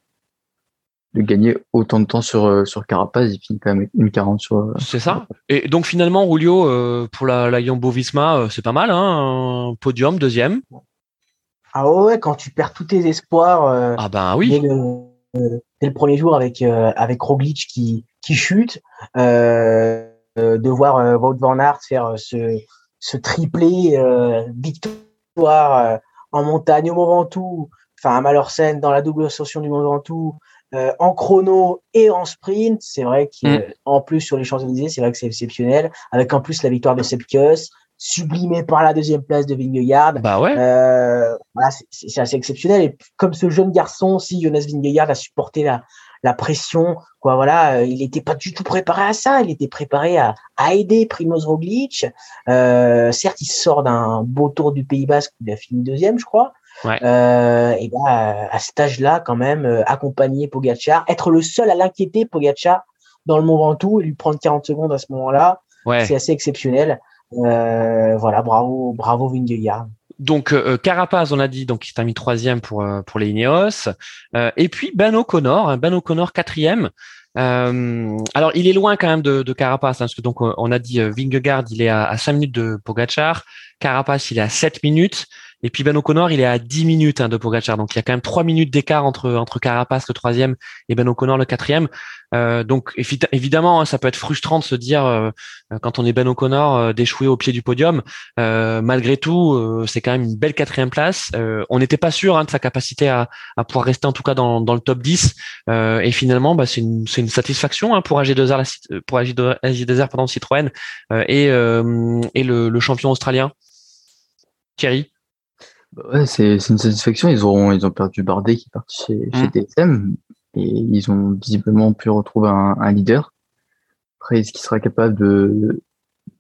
de gagner autant de temps sur, euh, sur Carapaz. Il finit quand même avec une 40 sur. euh, C'est ça. Et donc finalement, Rulio, euh, pour la, la Jumbo-Visma, euh, c'est pas mal, hein un podium, deuxième. Ah ouais, quand tu perds tous tes espoirs euh, Ah ben oui. le, dès le premier jour avec, euh, avec Roglic qui, qui chute, euh, euh, de voir euh, Wout van Aert faire euh, ce, ce triplé euh, victoire euh, en montagne au Mont Ventoux, enfin à Malorsen dans la double ascension du Mont Ventoux, euh, en chrono et en sprint, c'est vrai qu'en Mm. plus sur les Champs-Élysées, c'est vrai que c'est exceptionnel, avec en plus la victoire de Sepkus, sublimée par la deuxième place de Vingegaard. Bah ouais. Euh, voilà, c'est- assez exceptionnel. Et comme ce jeune garçon, si Jonas Vingegaard a supporté la, la pression, quoi, voilà, euh, il n'était pas du tout préparé à ça. Il était préparé à, à aider Primoz Roglic. Euh, certes, il sort d'un beau tour du Pays Basque où il a fini deuxième, je crois. Ouais. Euh, et ben, à cet âge-là, quand même, euh, accompagner Pogacar, être le seul à l'inquiéter, Pogacar, dans le Mont Ventoux et lui prendre 40 secondes à ce moment-là, Ouais. c'est assez exceptionnel. Euh, voilà, bravo, bravo Vingegaard. Donc euh, Carapaz, on a dit, donc il termine troisième pour euh, pour les Ineos. Euh, et puis Ben O'Connor, hein, Ben O'Connor quatrième. Euh, alors il est loin quand même de, de Carapaz, hein, parce que donc on a dit euh, Vingegaard, il est à, à 5 minutes de Pogacar. Carapaz, il est à 7 minutes. Et puis Ben O'Connor, il est à 10 minutes hein, de Pogacar. Donc il y a quand même 3 minutes d'écart entre entre Carapaz le troisième et Ben O'Connor le quatrième. Euh, donc évi- évidemment, hein, ça peut être frustrant de se dire euh, quand on est Ben O'Connor euh, d'échouer au pied du podium. Euh, malgré tout, euh, c'est quand même une belle quatrième place. Euh, on n'était pas sûr hein, de sa capacité à, à pouvoir rester en tout cas dans, dans le top 10. Euh, et finalement, bah, c'est une, une satisfaction hein, pour AG2R, la Cit- pour AG2R, AG2R pardon, Citroën et, et le, le champion australien. Thierry. Bah ouais, c'est une satisfaction. Ils ont, ils ont perdu Bardet qui est parti chez, chez DSM mm. et ils ont visiblement pu retrouver un, un leader. Après, est-ce qu'il sera capable de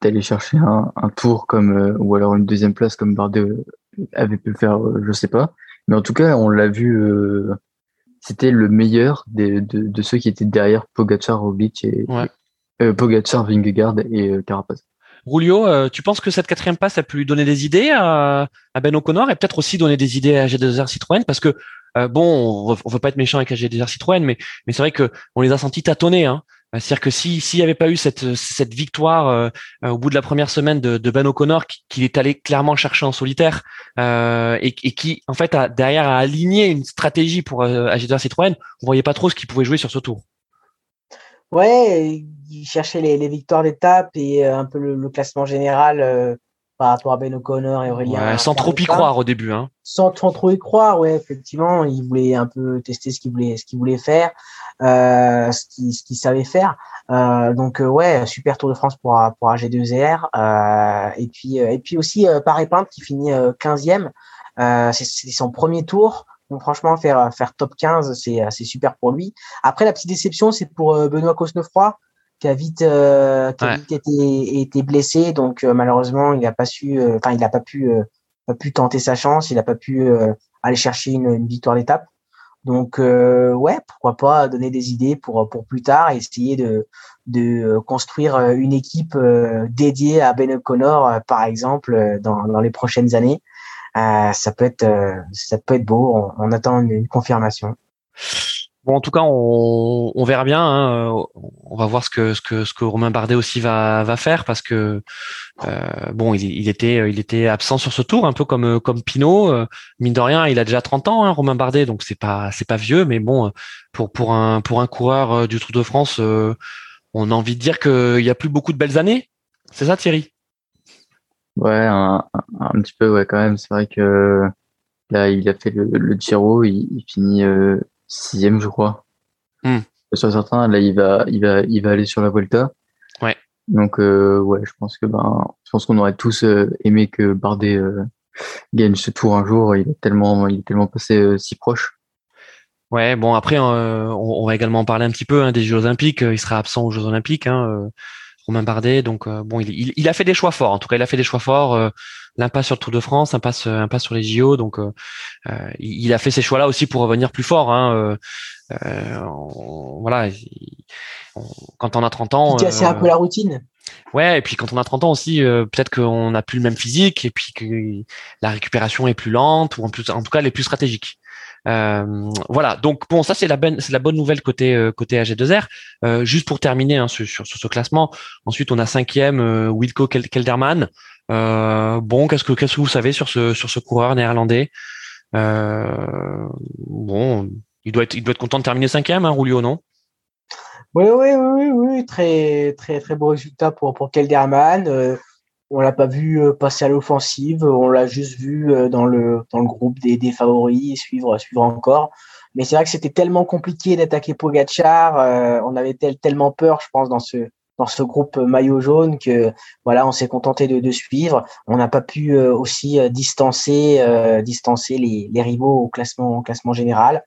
d'aller chercher un, un tour comme euh, ou alors une deuxième place comme Bardet euh, avait pu le faire, euh, je sais pas. Mais en tout cas, on l'a vu, c'était le meilleur des, de, de, ceux qui étaient derrière Pogacar, Roglic et ouais. Pogacar, Vingegaard et Carapaz. Rulio, tu penses que cette quatrième passe a pu donner des idées à, Ben O'Connor et peut-être aussi donner des idées à G2R Citroën parce que bon, on veut, veut pas être méchant avec G2R Citroën, mais mais c'est vrai que on les a sentis tâtonner. Hein. Euh, c'est-à-dire que si s'il n'y avait pas eu cette victoire euh, euh, au bout de la première semaine de, de Ben O'Connor, qu'il est allé clairement chercher en solitaire euh, et, qui en fait a derrière a aligné une stratégie pour euh, agiter Citroën, on voyait pas trop ce qu'il pouvait jouer sur ce tour. Ouais, il cherchait les, les victoires d'étape et un peu le, le classement général par rapport à Ben O'Connor et Aurélien. Ouais, sans trop y croire au début, hein. Sans, sans, trop y croire, ouais, effectivement, il voulait un peu tester ce qu'il voulait, ce qu'il voulait faire. Euh, ce qu'il ce savait faire. Euh, donc euh, ouais, super Tour de France pour pour AG2R et puis et puis aussi Paris Pinte qui finit 15e. c'est son premier tour. Donc franchement faire faire top 15 c'est c'est super pour lui. Après la petite déception c'est pour Benoît Cosnefroy qui a vite, euh, qui a vite été, été, blessé, donc euh, malheureusement il n'a pas su, enfin il n'a pas pu, pas pu tenter sa chance, il n'a pas pu aller chercher une, une victoire d'étape. Donc euh, ouais, pourquoi pas donner des idées pour pour plus tard et essayer de de construire euh, une équipe euh, dédiée à Ben O'Connor par exemple dans dans les prochaines années. Ça peut être ça peut être beau. On, attend une, confirmation. Bon, en tout cas, on, verra bien. Hein. On va voir ce que ce que ce que Romain Bardet aussi va va faire parce que euh, bon, il, était il était absent sur ce tour, un peu comme comme Pinot. Euh, mine de rien, il a déjà 30 ans, hein, Romain Bardet, donc c'est pas c'est pas vieux, mais bon, pour pour un pour un coureur euh, du Tour de France, euh, on a envie de dire qu'il y a plus beaucoup de belles années. C'est ça, Thierry? Ouais, un, un, petit peu, ouais, quand même. C'est vrai que là, il a fait le, le Giro, il, il finit sixième, je crois. Hmm. Sur certains, là, il va, il va, il va aller sur la Volta. Ouais. Donc, euh, ouais, je pense que ben, je pense qu'on aurait tous euh, aimé que Bardet euh, gagne ce tour un jour. Il est tellement, il est tellement passé euh, si proche. Ouais, bon après, on, on, va également parler un petit peu hein, des Jeux Olympiques. Il sera absent aux Jeux Olympiques. Hein, Romain Bardet. Donc euh, bon, il, il, il, a fait des choix forts. En tout cas, il a fait des choix forts. Euh, l'impasse sur le Tour de France, impasse, euh, impasse sur les JO. Donc il, a fait ces choix-là aussi pour revenir plus fort. Hein. voilà. quand on a 30 ans. C'est un peu la routine. Ouais, et puis quand on a 30 ans aussi, peut-être qu'on n'a plus le même physique et puis que la récupération est plus lente ou en plus, en tout cas, elle est plus stratégique. Euh, voilà, donc bon, ça c'est la bonne, c'est la bonne nouvelle côté euh, côté AG2R. Euh, juste pour terminer hein, sur, sur, ce classement, ensuite on a cinquième euh, Wilco Kelderman. bon, qu'est-ce que qu'est-ce que vous savez sur ce sur ce coureur néerlandais? Bon, il doit être il doit être content de terminer cinquième, hein, non? Oui, oui, oui, oui, très, très, très beau résultat pour, pour Kelderman on l'a pas vu euh, passer à l'offensive, on l'a juste vu euh, dans le dans le groupe des, des favoris suivre suivre encore. Mais c'est vrai que c'était tellement compliqué d'attaquer Pogacar, euh, on avait tellement peur, je pense, dans ce dans ce groupe maillot jaune que voilà, on s'est contenté de, de, suivre. On n'a pas pu aussi distancer distancer les, les rivaux au classement au classement général.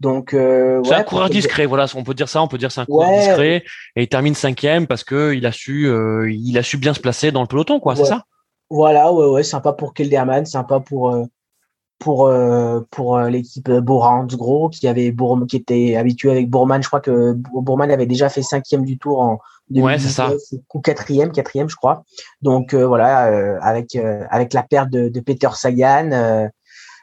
Donc, euh, c'est un coureur discret, voilà, on peut dire ça, on peut dire c'est un coureur discret et il termine cinquième parce que il a su, euh, il a su bien se placer dans le peloton, quoi, c'est ça? Voilà, ouais, ouais, sympa pour Kelderman, sympa pour euh, pour euh, pour l'équipe Borans gros qui avait Bourm, qui était habitué avec Bourman. Je crois que Bourman avait déjà fait cinquième du tour en 2019 ou quatrième, quatrième, je crois. Donc voilà, avec avec la perte de, de Peter Sagan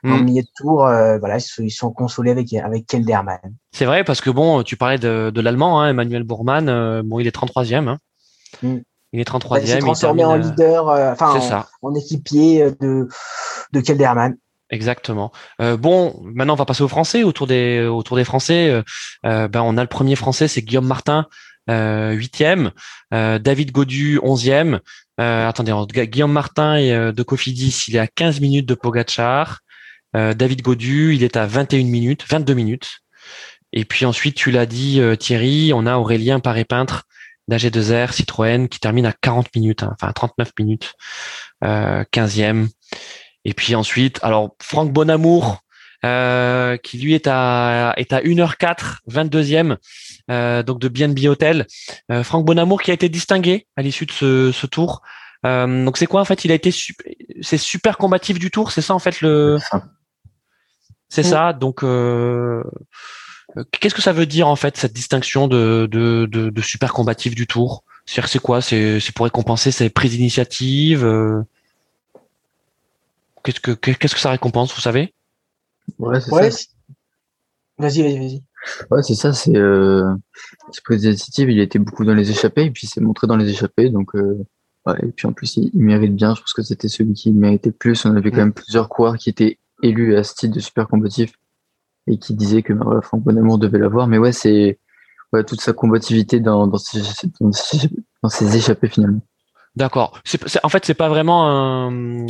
en mm. milieu de tour, euh, voilà, ils sont consolés avec avec Kelderman. C'est vrai parce que bon, tu parlais de, de l'allemand, hein, Emmanuel Bourman, euh, bon, il est 33e. Hein. Mm. Il est 33e. Il s'est transformé en leader, euh, enfin, en, équipier de de Kelderman. Exactement. Euh, bon, maintenant on va passer aux Français. Autour des autour des Français, euh, ben on a le premier Français, c'est Guillaume Martin, huitième. David Godu, onzième. attendez, Guillaume Martin et de Cofidis, il est à 15 minutes de Pogachar. Euh, David Godu, il est à 21 minutes, 22 minutes. Et puis ensuite, tu l'as dit euh, Thierry, on a Aurélien Paré-Peintre d'AG2R Citroën qui termine à 40 minutes, hein, enfin 39 minutes, euh, 15e. Et puis ensuite, alors Franck Bonamour, euh, qui lui est à est à 1h04, 22e, euh, donc de BNB Hotel. Euh, Franck Bonamour qui a été distingué à l'issue de ce, ce tour. Donc c'est quoi en fait Il a été c'est super combatif du tour, c'est ça en fait le. C'est ça. Donc euh, qu'est-ce que ça veut dire en fait cette distinction de de, de, de super combatif du tour? C'est quoi? C'est pour récompenser ses prises d'initiative Qu'est-ce que qu'est-ce que ça récompense Vous savez? Ouais, c'est Ouais, ça. c'est- Vas-y, vas-y, vas-y. Ouais, c'est ça. C'est euh, c'est prise d'initiative. Il était beaucoup dans les échappées et puis il s'est montré dans les échappées. Donc euh, ouais, et puis en plus il, il mérite bien. Je pense que c'était celui qui méritait le plus. On avait quand même plusieurs coureurs qui étaient élus à ce titre de super combatif et qui disaient que bah, voilà, Franck Bonamour devait l'avoir. Mais ouais, c'est ouais, toute sa combativité dans dans ses, dans ses, dans ses échappées finalement. D'accord. En fait, c'est pas vraiment un,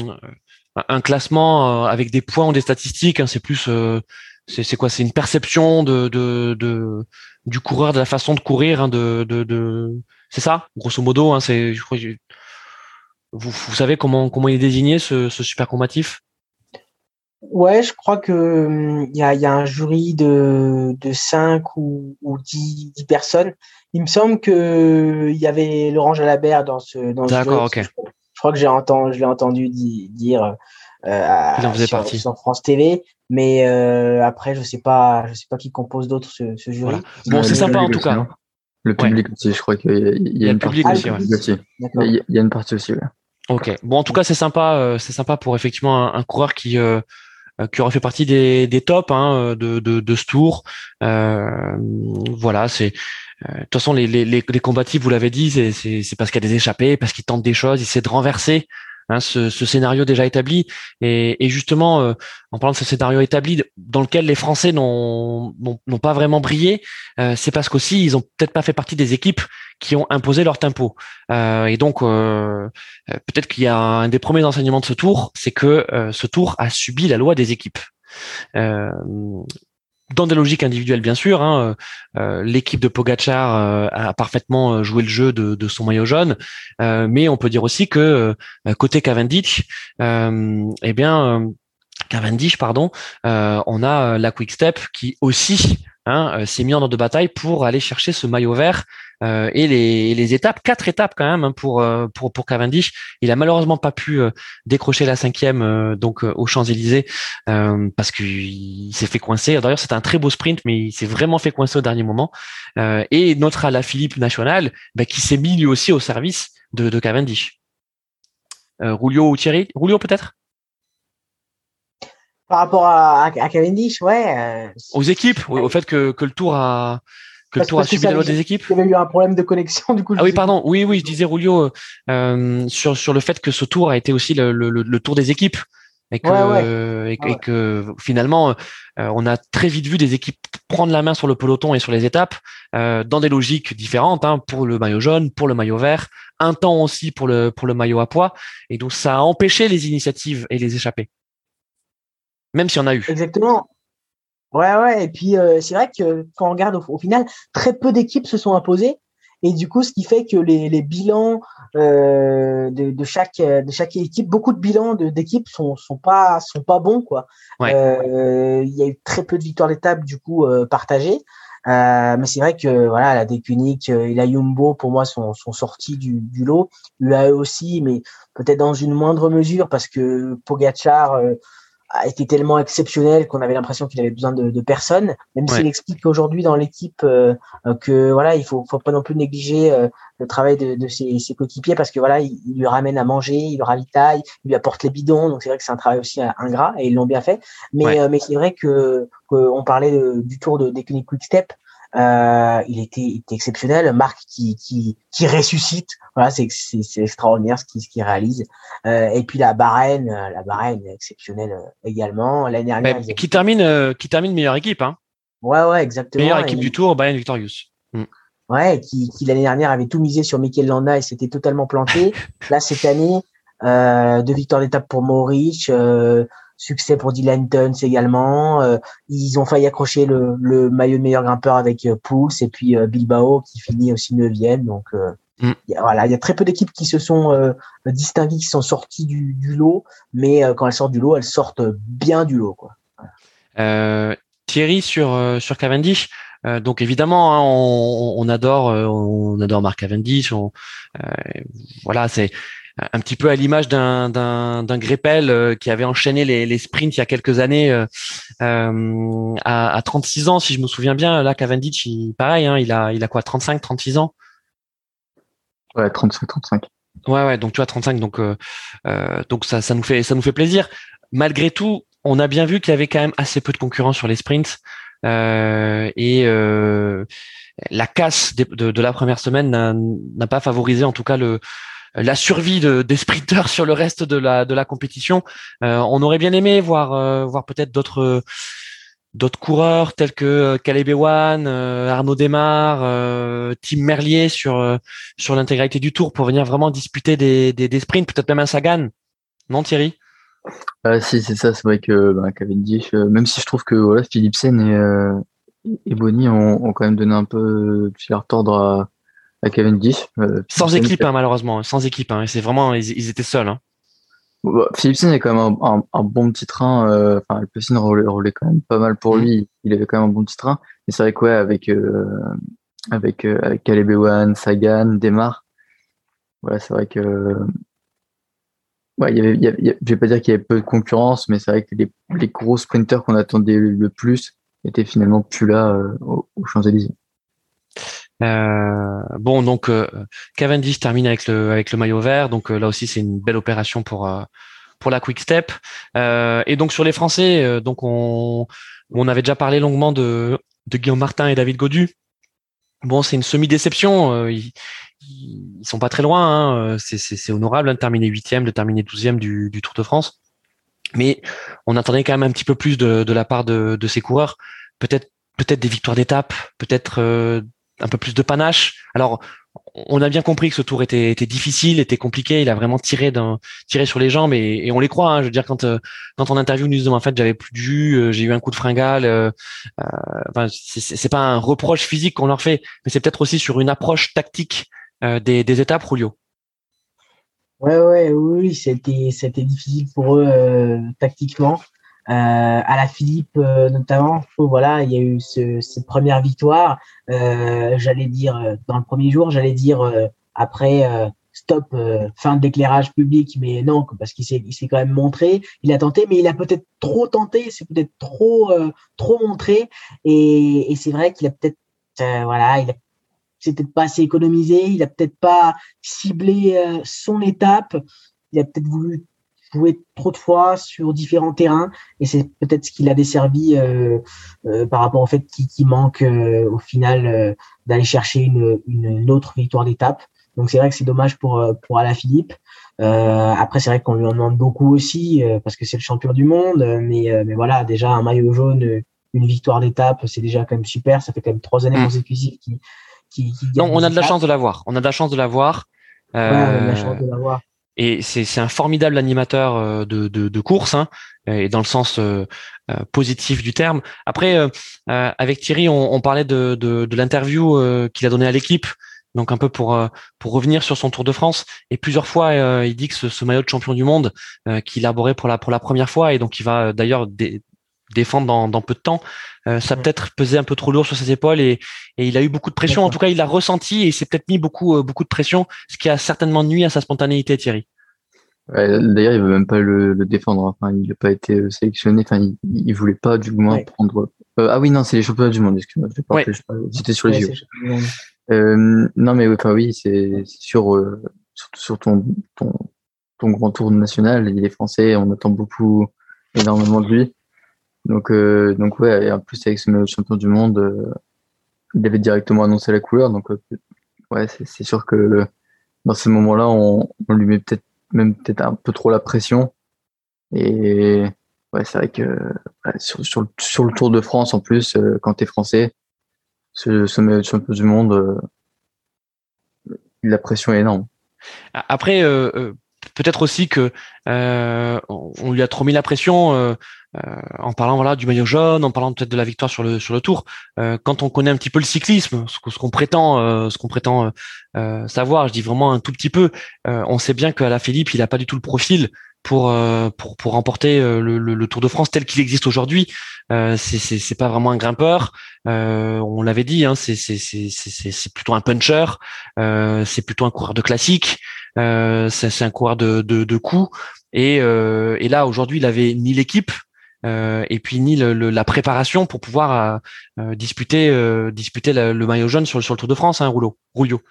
un classement euh, avec des points ou des statistiques. hein, c'est plus, euh, c'est, quoi? C'est une perception de, de, de du coureur, de la façon de courir, hein, de, de, c'est ça, grosso modo. Hein, c'est, vous, vous savez comment comment il est désigné ce, ce super combatif? Ouais, je crois que hum, il y a, il y a un jury de, de 5 ou, ou 10, 10 personnes. Il me semble que il y avait Laurent Jalabert dans ce dans ce D'accord, jury. ok. Je, je crois que j'ai entendu, je l'ai entendu di- dire euh, à- Il en faisait sur, partie. sur France TV, mais euh, après je sais pas, je sais pas qui compose d'autres ce, ce jury. Voilà. Bon, c'est le sympa en public tout aussi, cas. hein. Le public aussi, je crois qu'il y a, il y a le une public partie aussi. Il y a- une partie aussi. Ok. Bon, en tout cas, c'est sympa. euh, c'est sympa pour effectivement un, un coureur qui qui aurait fait partie des, des tops hein, de, de, de ce tour. Euh, voilà, c'est euh, de toute façon les, les, les, combatifs, vous l'avez dit, c'est parce qu'il y a des échappées, parce qu'ils tentent des choses, ils essaient de renverser hein, ce, ce scénario déjà établi. Et, et justement, euh, en parlant de ce scénario établi dans lequel les Français n'ont, pas vraiment brillé, euh, c'est parce qu'aussi ils ont peut-être pas fait partie des équipes qui ont imposé leur tempo. Euh, et donc euh, euh, peut-être qu'il y a un des premiers enseignements de ce tour, c'est que euh, ce tour a subi la loi des équipes. Euh, dans des logiques individuelles, bien sûr. Hein, euh, L'équipe de Pogachar euh, a parfaitement euh, joué le jeu de, son maillot jaune, euh, mais on peut dire aussi que euh, côté Cavendish, euh, eh bien euh, Cavendish, pardon, euh, on a euh, la Quick Step qui aussi hein, euh, s'est mis en ordre de bataille pour aller chercher ce maillot vert euh, et les, les étapes, quatre étapes quand même hein, pour, euh, pour pour Cavendish. Il a malheureusement pas pu euh, décrocher la cinquième euh, donc euh, aux Champs Élysées euh, parce qu'il s'est fait coincer. D'ailleurs, c'était un très beau sprint, mais il s'est vraiment fait coincer au dernier moment. Euh, et notre à la Philippe National, bah, qui s'est mis lui aussi au service de, de Cavendish. Euh, Rulio ou Thierry? Rulio peut-être? Par rapport à, à, Cavendish, ouais. Aux équipes, au, au fait que, que le tour a que le Parce- tour a subi la loi des équipes. il y avait eu un problème de connexion du coup. Ah oui, pardon. Oui, oui, je disais Rulio euh, sur sur le fait que ce tour a été aussi le, le, tour des équipes et que Ouais, ouais. euh, et, que- Ouais. et que finalement euh, on a très vite vu des équipes prendre la main sur le peloton et sur les étapes euh, dans des logiques différentes hein, pour le maillot jaune, pour le maillot vert, un temps aussi pour le pour le maillot à poids et donc ça a empêché les initiatives et les échappées. Même s'il y en a eu. Exactement. Ouais, ouais. Et puis, euh, c'est vrai que quand on regarde au, au final, très peu d'équipes se sont imposées. Et du coup, ce qui fait que les, les bilans euh, de, de chaque de chaque équipe, beaucoup de bilans d'équipes sont sont pas sont pas bons quoi. Ouais. Euh, Il y a eu très peu de victoires d'étape du coup euh, partagées. Euh, mais c'est vrai que voilà, la Decunic et la Jumbo pour moi sont sont sortis du, du lot. UAE aussi, mais peut-être dans une moindre mesure parce que Pogachar euh, a été tellement exceptionnel qu'on avait l'impression qu'il avait besoin de, de personne. Même Ouais. s'il explique qu'aujourd'hui dans l'équipe euh, euh, que voilà, il faut, faut pas non plus négliger euh, le travail de, de ses, ses coéquipiers parce que voilà, il, il lui ramène à manger, il lui ravitaille, il lui apporte les bidons. Donc c'est vrai que c'est un travail aussi euh, ingrat et ils l'ont bien fait. Mais Ouais. euh, mais c'est vrai que qu'on parlait de- du tour de Decunic Quick Step. Euh, il était, il était exceptionnel. Marc qui, qui, qui ressuscite. Voilà, c'est, extraordinaire ce qu'il, ce qu'il réalise. Euh, et puis la Bahreïn, euh, la Bahreïn exceptionnelle euh, également. L'année dernière, Mais ils avaient- qui termine euh, qui termine meilleure équipe hein. ouais, ouais, exactement. Meilleure Et- équipe du tour, Bayern Victorious. Ouais, qui, qui l'année dernière avait tout misé sur Mikel Landa et s'était totalement planté. Là, cette année, euh, deux victoires d'étape pour Maurice, euh, succès pour Dylan Tuns également. Euh, ils ont failli accrocher le, le maillot de meilleur grimpeur avec euh, Pouls et puis euh, Bilbao qui finit aussi neuvième. Donc, euh, Mm. Il, y a, voilà, il y a très peu d'équipes qui se sont euh, distinguées, qui sont sorties du, du lot, mais quand elles sortent du lot, elles sortent bien du lot. Quoi. Thierry sur sur Cavendish. donc évidemment, hein, on, on, adore, on adore Marc Cavendish. On, voilà, c'est un petit peu à l'image d'un d'un Greppel qui avait enchaîné les, les sprints il y a quelques années euh, à, à 36 ans si je me souviens bien là Cavendish il, pareil hein, il a il a quoi 35 36 ans? Ouais, 35, 35. Ouais, ouais, donc tu vois, 35, donc, euh, euh, donc ça, ça, nous fait, ça nous fait plaisir. Malgré tout, on a bien vu qu'il y avait quand même assez peu de concurrence sur les sprints. Euh, et euh, la casse de, de, de, la première semaine n'a pas favorisé en tout cas le, la survie de, des sprinteurs sur le reste de la, de la compétition. Euh, on aurait bien aimé voir, euh, voir peut-être d'autres d'autres coureurs tels que euh, Caleb Ewan, euh, Arnaud Desmar, euh, Tim Merlier sur sur l'intégralité du tour pour venir vraiment disputer des, des, des sprints, peut-être même un Sagan. Non Thierry? Ah, Si c'est ça, c'est vrai que bah, Cavendish, même si je trouve que voilà, Philipsen et, et Bonny ont, ont, quand même donné un peu de leur tordre à, à Cavendish. sans équipe hein, malheureusement, sans équipe. Hein, c'est vraiment ils, ils, étaient seuls. Hein. Bah, Philipsen est quand même un, un, bon petit train. Euh, enfin, Alpecin roulait, roulait quand même pas mal pour mm. lui. Il avait quand même un bon petit train. Mais c'est vrai que ouais, avec euh, avec euh, avec Caleb Ewan, Sagan, Demar, voilà, c'est vrai que ouais, il y avait, il y avait, je vais pas dire qu'il y avait peu de concurrence, mais c'est vrai que les, les gros sprinters qu'on attendait le plus étaient finalement plus là euh, aux, Champs-Élysées. Euh, bon, donc euh, Cavendish termine avec le avec le maillot vert, donc euh, là aussi c'est une belle opération pour euh, pour la Quick Step. et donc sur les Français, donc on on avait déjà parlé longuement de de Guillaume Martin et David Godu. Bon, c'est une semi-déception. Ils, ils sont pas très loin. Hein. C'est honorable hein, de terminer huitième, de terminer douzième du, du Tour de France. Mais on attendait quand même un petit peu plus de, de la part de, de ces coureurs. Peut-être peut-être des victoires d'étape, peut-être un peu plus de panache. Alors, on a bien compris que ce tour était, était difficile, était compliqué. Il a vraiment tiré d'un, tiré sur les jambes et, on les croit. Hein. Je veux dire, quand euh, quand on interview nous disons en fait j'avais plus de jus, euh, j'ai eu un coup de fringale. Euh, euh enfin, c'est pas un reproche physique qu'on leur fait, mais c'est peut-être aussi sur une approche tactique des, des étapes, Julio. Ouais, ouais, oui, c'était c'était difficile pour eux tactiquement. Euh, à la Philippe euh, notamment, voilà, il y a eu ce, cette première victoire. Euh, j'allais dire dans le premier jour, j'allais dire après stop, fin de l'éclairage public, mais non, parce qu'il s'est, il s'est quand même montré, il a tenté, mais il a peut-être trop tenté, c'est peut-être trop, trop montré, et, et c'est vrai qu'il a peut-être, voilà, il a c'est pas assez économisé, il a peut-être pas ciblé son étape, il a peut-être voulu jouer trop de fois sur différents terrains et c'est peut-être ce qui l'a desservi euh, euh, par rapport au fait qu'il manque euh, au final d'aller chercher une, une, autre victoire d'étape. Donc c'est vrai que c'est dommage pour pour Alaphilippe. après c'est vrai qu'on lui en demande beaucoup aussi parce que c'est le champion du monde, mais mais voilà déjà un maillot jaune, une victoire d'étape, c'est déjà quand même super. Ça fait quand même trois années mmh. consécutives qui qui, qui Non, on a de la chance de l'avoir. On a de la chance de l'avoir. Ouais, on a de la chance de l'avoir et c'est un formidable animateur euh, de, de, de, course hein, et dans le sens euh, euh, positif du terme. Après, avec Thierry, on, on parlait de, de, de l'interview qu'il a donnée à l'équipe, donc un peu pour pour revenir sur son Tour de France. Et plusieurs fois, il dit que ce, ce, maillot de champion du monde qu'il a arboré pour la pour la première fois, et donc il va d'ailleurs défendre dans, dans peu de temps, euh, ça a peut-être pesé un peu trop lourd sur ses épaules et, et il a eu beaucoup de pression. En tout cas, il a ressenti et s'est peut-être mis beaucoup euh, beaucoup de pression, ce qui a certainement nuit à sa spontanéité, Thierry. D'ailleurs, il veut même pas le, le défendre. Enfin, il n'a pas été euh, sélectionné. Enfin, il, il voulait pas du moins prendre. ah oui, non, c'est les championnats du monde. Excuse-moi, C'était sur les ouais, Euh, non, mais enfin oui, c'est sûr. Euh, surtout sur ton, ton ton grand tour national, il est français. On attend beaucoup, énormément de lui. Donc, euh, donc ouais, et en plus avec ce champion du monde, euh, il avait directement annoncé la couleur. Donc, euh, ouais, c'est sûr que dans ces moments-là, on, on, lui met peut-être même peut-être un peu trop la pression. Et ouais, c'est vrai que ouais, sur, sur, sur, le Tour de France, en plus, euh, quand tu es français, ce, ce champion du monde, la pression est énorme. Après, peut-être aussi que on lui a trop mis la pression en parlant voilà du maillot jaune, en parlant peut-être de la victoire sur le sur le Tour. quand on connaît un petit peu le cyclisme, ce, qu'on prétend ce qu'on prétend savoir, je dis vraiment un tout petit peu, on sait bien qu'à la Philippe, il a pas du tout le profil pour euh, pour pour remporter euh, le, le, Tour de France tel qu'il existe aujourd'hui. Euh, c'est pas vraiment un grimpeur. Euh, on l'avait dit, hein, c'est plutôt un puncher. Euh, c'est plutôt un coureur de classique. Euh, c'est un coureur de de, de coups. Et euh, et là aujourd'hui, il avait ni l'équipe. Et puis ni le, la préparation pour pouvoir disputer disputer le maillot jaune sur, sur le Tour de France, hein, Rouleau, Rouillot.